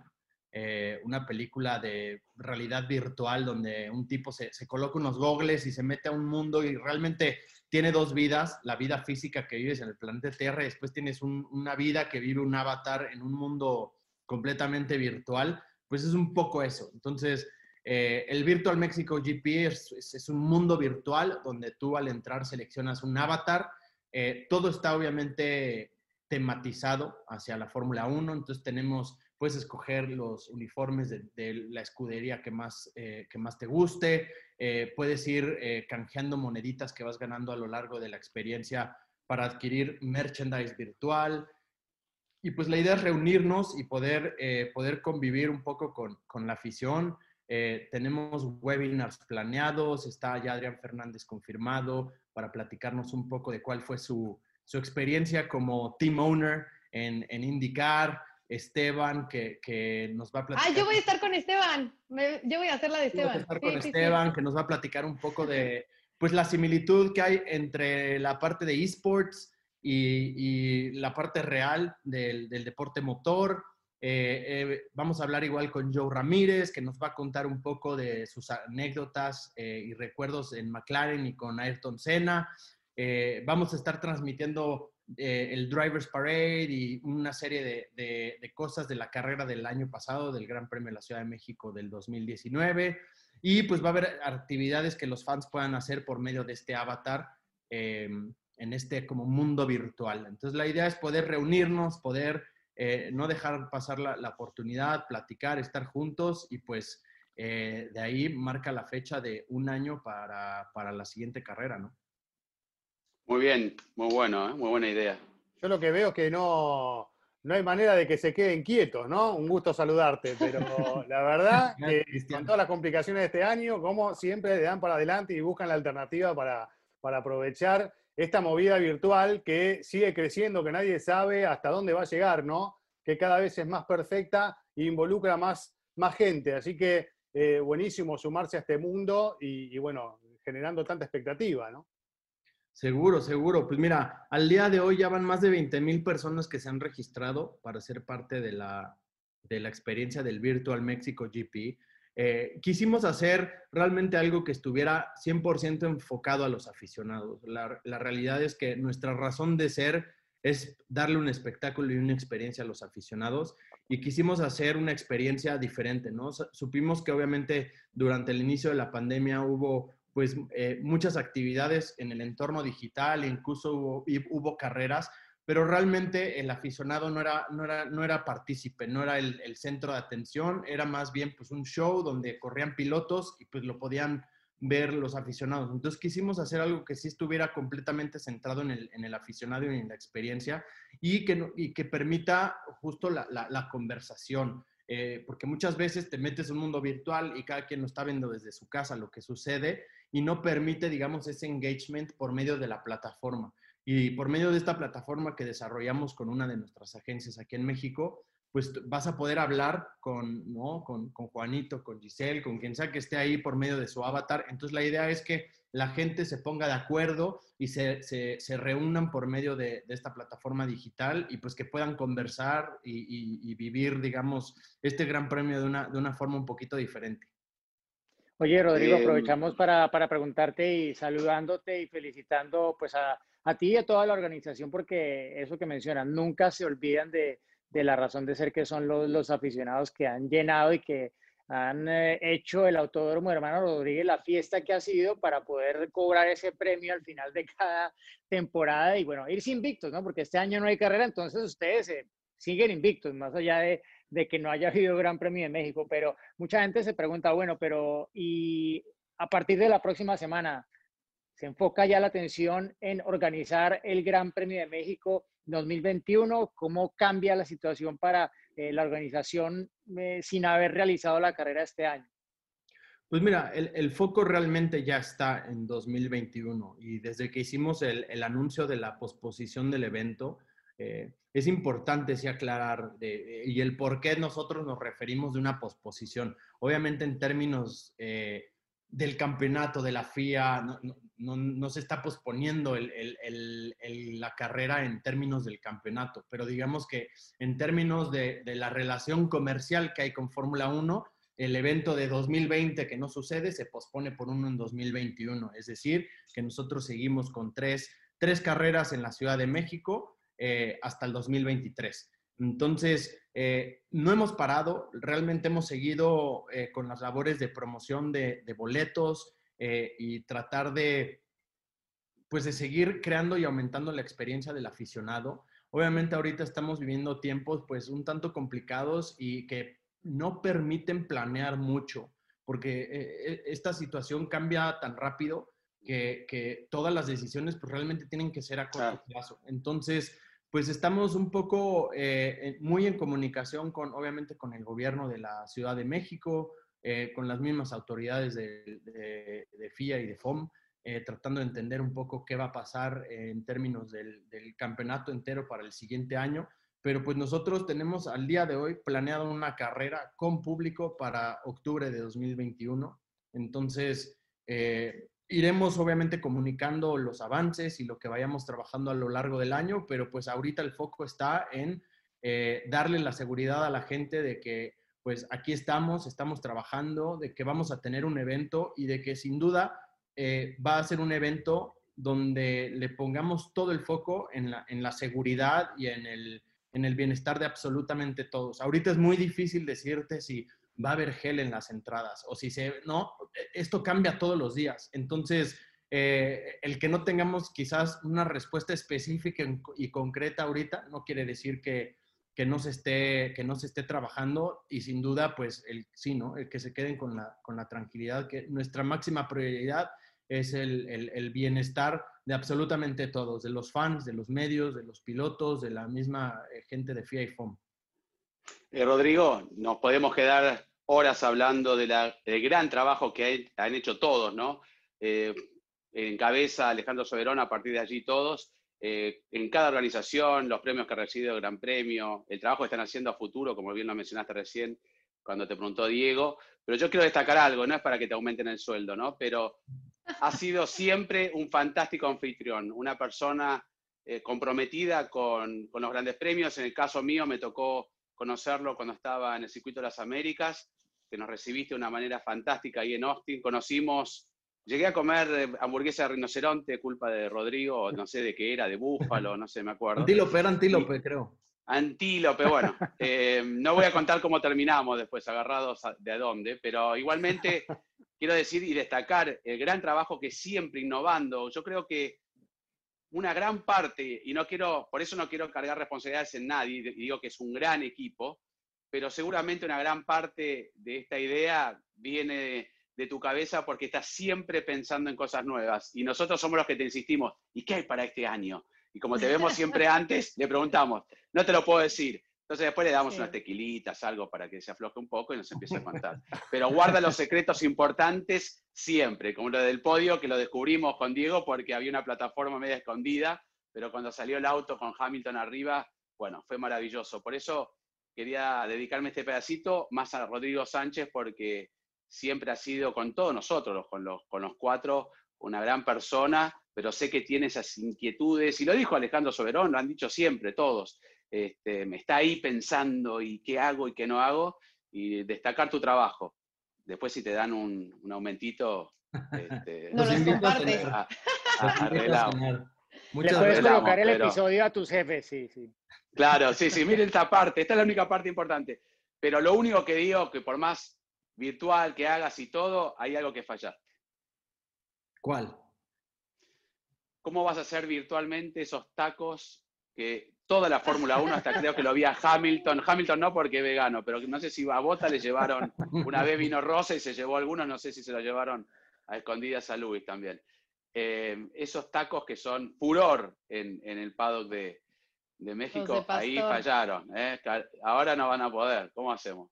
eh, una película de realidad virtual donde un tipo se, se, coloca unos gogles y se mete a un mundo y realmente tiene dos vidas, la vida física que vives en el planeta Tierra y después tienes un, una vida que vive un avatar en un mundo completamente virtual, pues es un poco eso. Entonces, eh, el Virtual Mexico GP es, un mundo virtual donde tú al entrar seleccionas un avatar. Eh, todo está obviamente tematizado hacia la Fórmula 1, entonces tenemos, puedes escoger los uniformes de, la escudería que más, eh, que más te guste, puedes ir canjeando moneditas que vas ganando a lo largo de la experiencia para adquirir merchandise virtual. Y pues la idea es reunirnos y poder, poder convivir un poco con, con la afición, eh, tenemos webinars planeados, está ya Adrián Fernández confirmado para platicarnos un poco de cuál fue su, su experiencia como team owner en, en IndyCar. Esteban, que, que, nos va a platicar. Ah, yo voy a estar con Esteban. yo voy a hacer la de Esteban. Voy a estar con Esteban, que nos va a platicar un poco de pues, la similitud que hay entre la parte de esports y, y la parte real del, del deporte motor. Eh, eh, vamos a hablar igual con Joe Ramírez, que nos va a contar un poco de sus anécdotas eh, y recuerdos en McLaren y con Ayrton Senna. vamos a estar transmitiendo el Drivers Parade y una serie de, de, cosas de la carrera del año pasado, del Gran Premio de la Ciudad de México del 2019. Y pues va a haber actividades que los fans puedan hacer por medio de este avatar en este como mundo virtual. Entonces la idea es poder reunirnos, poder eh, no dejar pasar la, oportunidad, platicar, estar juntos y pues eh, de ahí marca la fecha de un año para, la siguiente carrera, ¿no? Muy bien, muy bueno, ¿eh? muy buena idea. Yo lo que veo es que no, no hay manera de que se queden quietos, ¿no? Un gusto saludarte, pero la verdad que con todas las complicaciones de este año, como siempre le dan para adelante y buscan la alternativa para, para aprovechar esta movida virtual que sigue creciendo, que nadie sabe hasta dónde va a llegar, ¿no? Que cada vez es más perfecta e involucra más, más gente. Así que eh, buenísimo sumarse a este mundo y, bueno, generando tanta expectativa, ¿no? Seguro, seguro. Pues mira, al día de hoy ya van más de 20 mil personas que se han registrado para ser parte de la, de la experiencia del Virtual Mexico GP. Eh, quisimos hacer realmente algo que estuviera 100% enfocado a los aficionados. La, realidad es que nuestra razón de ser es darle un espectáculo y una experiencia a los aficionados y quisimos hacer una experiencia diferente, ¿no? Supimos que obviamente durante el inicio de la pandemia hubo pues eh, muchas actividades en el entorno digital, incluso hubo, hubo carreras, pero realmente el aficionado no era, no era, no era partícipe, no era el, centro de atención, era más bien pues un show donde corrían pilotos y pues lo podían ver los aficionados. Entonces quisimos hacer algo que sí estuviera completamente centrado en el, en el aficionado y en la experiencia y que, y que permita justo la, la, conversación. Eh, porque muchas veces te metes en un mundo virtual y cada quien lo está viendo desde su casa lo que sucede y no permite, digamos, ese engagement por medio de la plataforma. Y por medio de esta plataforma que desarrollamos con una de nuestras agencias aquí en México, pues vas a poder hablar con, ¿no? con, con, Juanito, con Giselle, con quien sea que esté ahí por medio de su avatar. Entonces la idea es que la gente se ponga de acuerdo y se, se, se reúnan por medio de, de, esta plataforma digital y pues que puedan conversar y, y, vivir, digamos, este gran premio de una, de una forma un poquito diferente. Oye, Rodrigo, em, aprovechamos para, para preguntarte y saludándote y felicitando pues a, a ti y a toda la organización, porque eso que mencionan, nunca se olvidan de, de la razón de ser que son los, los, aficionados que han llenado y que han eh, hecho el Autódromo Hermano Rodríguez la fiesta que ha sido para poder cobrar ese premio al final de cada temporada y bueno, irse invictos, ¿no? Porque este año no hay carrera, entonces ustedes eh, siguen invictos, más allá de, de que no haya habido Gran Premio de México, pero mucha gente se pregunta, bueno, pero y a partir de la próxima semana, se enfoca ya la atención en organizar el Gran Premio de México 2021, cómo cambia la situación para eh, la organización eh, sin haber realizado la carrera este año. Pues mira, el, foco realmente ya está en 2021 y desde que hicimos el, anuncio de la posposición del evento, eh, es importante sí aclarar y el por qué nosotros nos referimos de una posposición. Obviamente en términos del campeonato, de la FIA, no, se está posponiendo la carrera en términos del campeonato, pero digamos que en términos de, la relación comercial que hay con Fórmula 1, el evento de 2020 que no sucede se pospone por uno en 2021. Es decir, que nosotros seguimos con tres, carreras en la Ciudad de México eh, hasta el 2023. Entonces, eh, no hemos parado, realmente hemos seguido eh, con las labores de promoción de, boletos eh, y tratar de, pues, de seguir creando y aumentando la experiencia del aficionado. Obviamente ahorita estamos viviendo tiempos pues un tanto complicados y que no permiten planear mucho, porque esta situación cambia tan rápido que, todas las decisiones pues realmente tienen que ser a corto plazo. Entonces, pues estamos un poco eh, muy en comunicación con, obviamente, con el gobierno de la Ciudad de México, eh, con las mismas autoridades de, de, FIA y de FOM, eh, tratando de entender un poco qué va a pasar en términos del, del, campeonato entero para el siguiente año. Pero pues nosotros tenemos al día de hoy planeado una carrera con público para octubre de 2021. Entonces, iremos obviamente comunicando los avances y lo que vayamos trabajando a lo largo del año, pero pues ahorita el foco está en eh, darle la seguridad a la gente de que pues aquí estamos, estamos trabajando, de que vamos a tener un evento y de que sin duda eh, va a ser un evento donde le pongamos todo el foco en la, en la seguridad y en el, en el bienestar de absolutamente todos. Ahorita es muy difícil decirte si va a haber gel en las entradas o si se, no, esto cambia todos los días. Entonces, eh, el que no tengamos quizás una respuesta específica y concreta ahorita no quiere decir que, que, no se esté, que no se esté trabajando y sin duda, pues el sí, ¿no? El que se queden con la, con la tranquilidad, que nuestra máxima prioridad es el, el, bienestar de absolutamente todos, de los fans, de los medios, de los pilotos, de la misma eh, gente de FIA y FOM. Eh, Rodrigo, nos podemos quedar horas hablando del gran trabajo que han hecho todos, ¿no? Eh, en cabeza Alejandro Soberón, a partir de allí todos, eh, en cada organización, los premios que ha recibido el Gran Premio, el trabajo que están haciendo a futuro, como bien lo mencionaste recién cuando te preguntó Diego, pero yo quiero destacar algo, no es para que te aumenten el sueldo, ¿no? Pero ha sido siempre un fantástico anfitrión, una persona eh, comprometida con, con los grandes premios, en el caso mío me tocó conocerlo cuando estaba en el Circuito de las Américas, que nos recibiste de una manera fantástica ahí en Austin. Conocimos, llegué a comer eh, hamburguesa de rinoceronte, culpa de Rodrigo, no sé de qué era, de búfalo, no sé, me acuerdo. Antílope, era antílope, creo. Antílope, bueno, eh, no voy a contar cómo terminamos después, agarrados de dónde, pero igualmente quiero decir y destacar el gran trabajo que siempre innovando, yo creo que una gran parte, y no quiero, por eso no quiero cargar responsabilidades en nadie, y digo que es un gran equipo, pero seguramente una gran parte de esta idea viene de, tu cabeza porque estás siempre pensando en cosas nuevas. Y nosotros somos los que te insistimos, ¿y qué hay para este año? Y como te vemos siempre antes, le preguntamos, no te lo puedo decir. Entonces después le damos unas tequilitas, algo para que se afloje un poco y nos empiece a contar. Pero guarda los secretos importantes siempre, como lo del podio, que lo descubrimos con Diego porque había una plataforma media escondida, pero cuando salió el auto con Hamilton arriba, bueno, fue maravilloso. Por eso quería dedicarme este pedacito más a Rodrigo Sánchez porque siempre ha sido con todos nosotros, con los, con los cuatro, una gran persona, pero sé que tiene esas inquietudes, y lo dijo Alejandro Soberón, lo han dicho siempre todos, este, me está ahí pensando y qué hago y qué no hago, y destacar tu trabajo. Después si te dan un, un aumentito, este, no los compartes. Muchas puedes colocar el episodio a tus jefes, sí, sí. Claro, sí, sí, miren esta parte, esta es la única parte importante. Pero lo único que digo, que por más virtual que hagas y todo, hay algo que fallaste. ¿Cuál? ¿Cómo vas a hacer virtualmente esos tacos que toda la Fórmula 1, hasta creo que lo vi a Hamilton, Hamilton no porque es vegano, pero no sé si a Bota le llevaron una vez vino rosa y se llevó algunos, no sé si se lo llevaron a escondidas a Luis también. Eh, esos tacos que son furor en el paddock de, de México, ahí fallaron. ¿eh? Ahora no van a poder. ¿Cómo hacemos?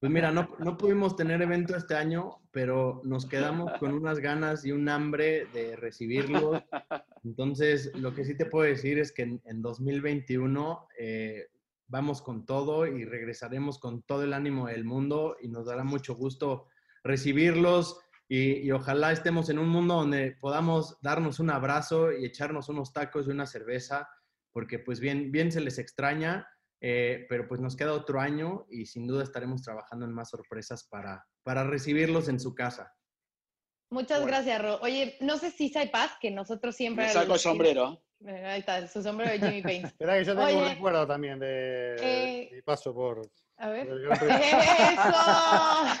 Pues mira, no, no, pudimos tener evento este año, pero nos quedamos con unas ganas y un hambre de recibirlo. Entonces, lo que sí te puedo decir es que en, 2021 eh, vamos con todo y regresaremos con todo el ánimo del mundo y nos dará mucho gusto recibirlos y, y, ojalá estemos en un mundo donde podamos darnos un abrazo y echarnos unos tacos y una cerveza porque pues bien, bien se les extraña, eh, pero pues nos queda otro año y sin duda estaremos trabajando en más sorpresas para, para recibirlos en su casa. Muchas gracias, Ro. Oye, no sé si Paz, que nosotros siempre... Me saco el sombrero. Ahí está, su sombrero de Jimmy Payne. Esperá que yo tengo un Oye, recuerdo también de, eh, de paso por... A ver. por el. ¡Eso!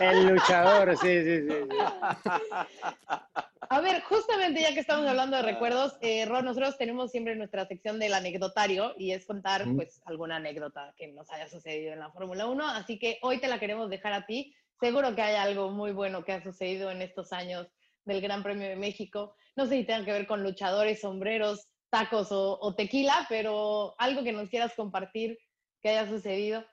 El luchador, sí, sí, sí. sí. A ver, justamente ya que estamos hablando de recuerdos, eh, Ron, nosotros tenemos siempre nuestra sección del anecdotario y es contar pues alguna anécdota que nos haya sucedido en la Fórmula 1, así que hoy te la queremos dejar a ti. Seguro que hay algo muy bueno que ha sucedido en estos años del Gran Premio de México. No sé si tenga que ver con luchadores, sombreros, tacos o, o tequila, pero algo que nos quieras compartir que haya sucedido.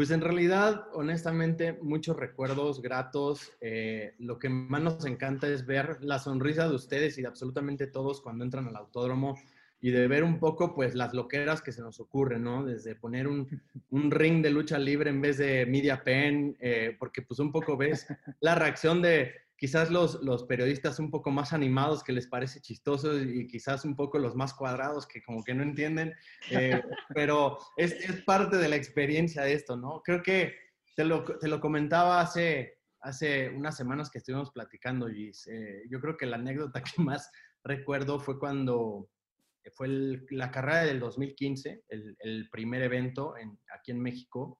Pues en realidad, honestamente, muchos recuerdos gratos. Eh, lo que más nos encanta es ver la sonrisa de ustedes y de absolutamente todos cuando entran al autódromo y de ver un poco, pues, las loqueras que se nos ocurren, ¿no? Desde poner un, ring de lucha libre en vez de media pen, eh, porque pues un poco ves la reacción de quizás los, los periodistas un poco más animados que les parece chistoso y quizás un poco los más cuadrados que como que no entienden, eh, pero es, es parte de la experiencia de esto, ¿no? Creo que te lo, te lo comentaba hace, hace unas semanas que estuvimos platicando, Gis. Eh, yo creo que la anécdota que más recuerdo fue cuando fue el- la carrera del 2015, el, el primer evento en, aquí en México.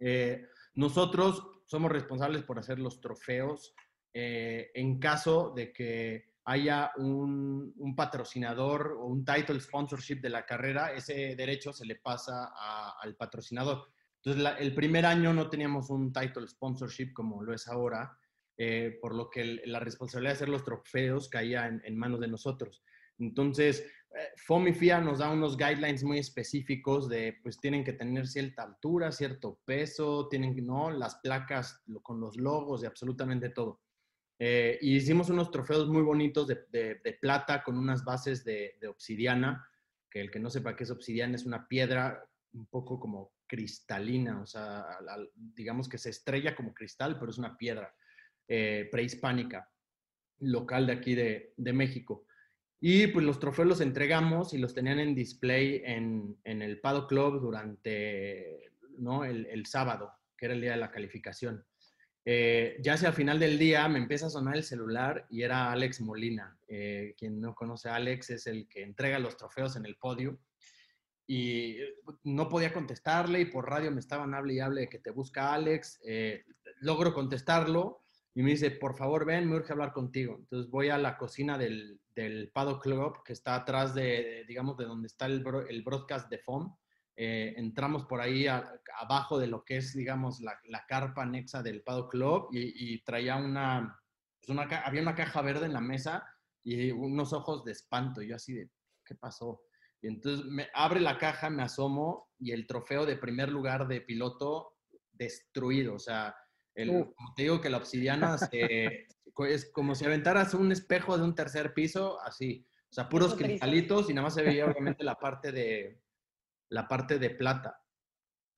Eh, nosotros somos responsables por hacer los trofeos eh, en caso de que haya un, un patrocinador o un title sponsorship de la carrera, ese derecho se le pasa a- al patrocinador. Entonces, la- el primer año no teníamos un title sponsorship como lo es ahora, eh, por lo que el- la responsabilidad de hacer los trofeos caía en, en manos de nosotros. Entonces, eh, FIA nos da unos guidelines muy específicos de, pues tienen que tener cierta altura, cierto peso, tienen ¿no? Las placas con los logos y absolutamente todo. Eh, y hicimos unos trofeos muy bonitos de, de- de plata con unas bases de, de obsidiana, que el que no sepa qué es obsidiana es una piedra un poco como cristalina, o sea, al- al- digamos que se estrella como cristal, pero es una piedra eh, prehispánica, local de aquí de, México. Y pues los trofeos los entregamos y los tenían en display en, en el Paddock Club durante ¿no? el, el sábado, que era el día de la calificación. Eh, ya hacia el final del día me empieza a sonar el celular y era Alex Molina. Eh, quien no conoce a Alex es el que entrega los trofeos en el podio. Y eh, no podía contestarle y por radio me estaban hable y hable de que te busca Alex. Eh, logro contestarlo y me dice, por favor, ven, me urge hablar contigo. Entonces voy a la cocina del, del Paddock Club, que está atrás de, de, digamos, de donde está el, bro- el broadcast de FOM. Eh, entramos por ahí a- abajo de lo que es, digamos, la, la carpa anexa del Paddock Club y, y traía una, pues una, había una caja verde en la mesa y unos ojos de espanto. Y yo así de, ¿qué pasó? Y entonces me abre la caja, me asomo y el trofeo de primer lugar de piloto destruido. O sea, el, como te digo que la obsidiana se- es como si aventaras un espejo de un tercer piso, así. O sea, puros cristalitos y nada más se veía obviamente la parte de, la parte de plata.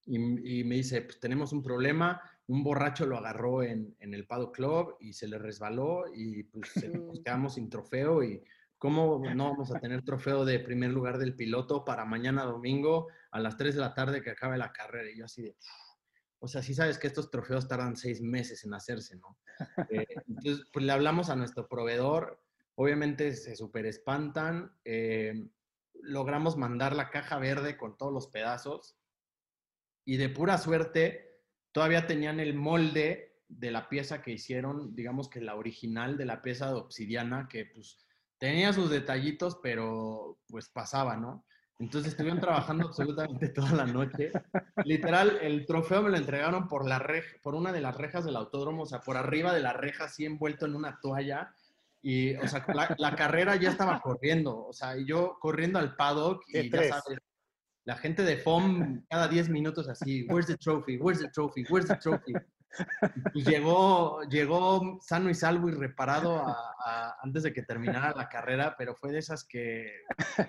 Y, y me dice, pues tenemos un problema, un borracho lo agarró en, en el Paddock Club y se le resbaló y pues se- nos quedamos sin trofeo y cómo no vamos a tener trofeo de primer lugar del piloto para mañana domingo a las 3 de la tarde que acabe la carrera. Y yo así de, o sea, sí sabes que estos trofeos tardan seis meses en hacerse, ¿no? Eh, entonces, pues le hablamos a nuestro proveedor, obviamente se super espantan, eh, logramos mandar la caja verde con todos los pedazos y de pura suerte todavía tenían el molde de la pieza que hicieron, digamos que la original de la pieza de obsidiana, que pues tenía sus detallitos, pero pues pasaba, ¿no? Entonces estuvieron trabajando absolutamente toda la noche. Literal, el trofeo me lo entregaron por, la rej- por una de las rejas del autódromo, o sea, por arriba de la reja, así envuelto en una toalla. Y, o sea, la, la carrera ya estaba corriendo, o sea, yo corriendo al paddock y ya sabes, la gente de FOM cada 10 minutos así, where's the trophy, where's the trophy, where's the trophy. Y llegó, llegó sano y salvo y reparado a- a- antes de que terminara la carrera, pero fue de esas que,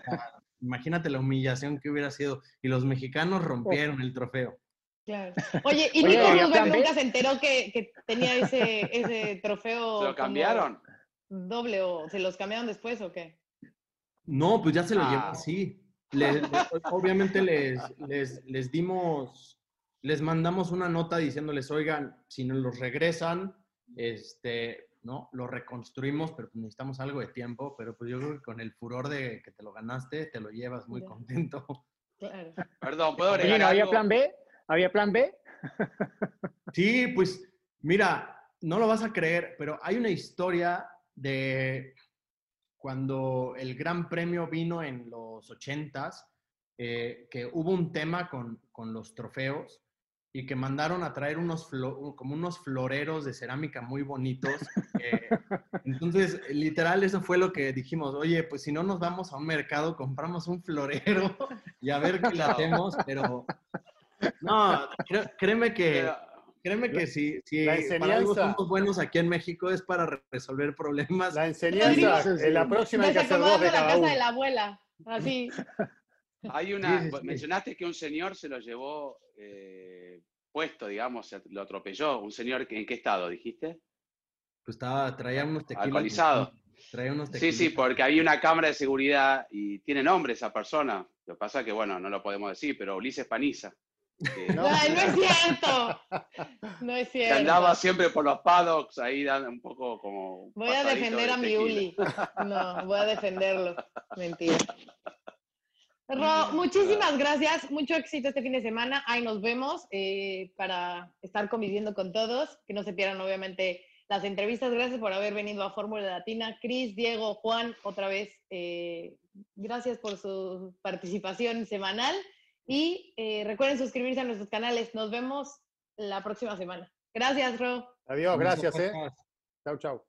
ah, imagínate la humillación que hubiera sido. Y los mexicanos rompieron el trofeo. Claro. Oye, ¿y Oye, Nico ¿ya Rosberg cambié? nunca se enteró que, que tenía ese, ese trofeo? ¿Se lo como cambiaron? Doble o se los cambiaron después o qué? No, pues ya se lo llevó Ah. así. Le- le- obviamente les, les, les dimos, les mandamos una nota diciéndoles, oigan, si nos los regresan, este, ¿no? Lo reconstruimos, pero pues necesitamos algo de tiempo, pero pues yo creo que con el furor de que te lo ganaste, te lo llevas muy contento. Claro. Perdón, ¿puedo Oye, agregar ¿no había algo? plan B? ¿Había plan B? Sí, pues mira, no lo vas a creer, pero hay una historia de cuando el Gran Premio vino en los ochentas, eh, que hubo un tema con, con los trofeos y que mandaron a traer unos flo- como unos floreros de cerámica muy bonitos. eh, entonces, literal, eso fue lo que dijimos, oye, pues si no nos vamos a un mercado, compramos un florero y a ver qué le hacemos, pero no, cré- créeme que... Pero- Créeme que si, si La para algo somos buenos aquí en México es para re- resolver problemas. La enseñanza, Sí, sí, sí. en la próxima hay que hacer dos de la cada casa uno. de la abuela. Así. Hay una, Sí, sí, sí. mencionaste que un señor se lo llevó eh, puesto, digamos, lo atropelló. ¿Un señor que- en qué estado, dijiste? Pues estaba, traía unos tequilas. Alcoholizado. Traía unos Sí, tequilas. sí, porque había una cámara de seguridad y tiene nombre esa persona. Lo que pasa es que, bueno, no lo podemos decir, pero Ulises Paniza. Que- No. No es cierto. No es que cierto. andaba siempre por los paddocks ahí dando un poco como. Voy a defender de a mi. Uli. No, voy a defenderlo. Mentira. Ro, muchísimas gracias. Mucho éxito este fin de semana. Ahí nos vemos eh, para estar conviviendo con todos. Que no se pierdan, obviamente, las entrevistas. Gracias por haber venido a Fórmula Latina. Cris, Diego, Juan, otra vez, eh, gracias por su participación semanal. Y eh, recuerden suscribirse a nuestros canales. Nos vemos la próxima semana. Gracias, Ro. Adiós, gracias, eh. Chau, chau.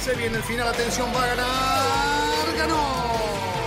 Se viene el final, atención, va a ganar, ganó.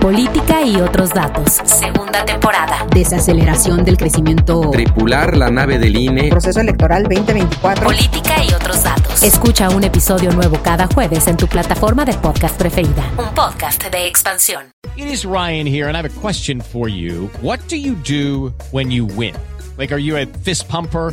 Política y otros datos. Segunda temporada. Desaceleración del crecimiento. Tripular la nave del INE. Proceso electoral 2024. Política y otros datos. Escucha un episodio nuevo cada jueves en tu plataforma de podcast preferida. Un podcast de expansión. It is Ryan here, and I have a question for you. What do you do when you win? Like, are you a fist pumper?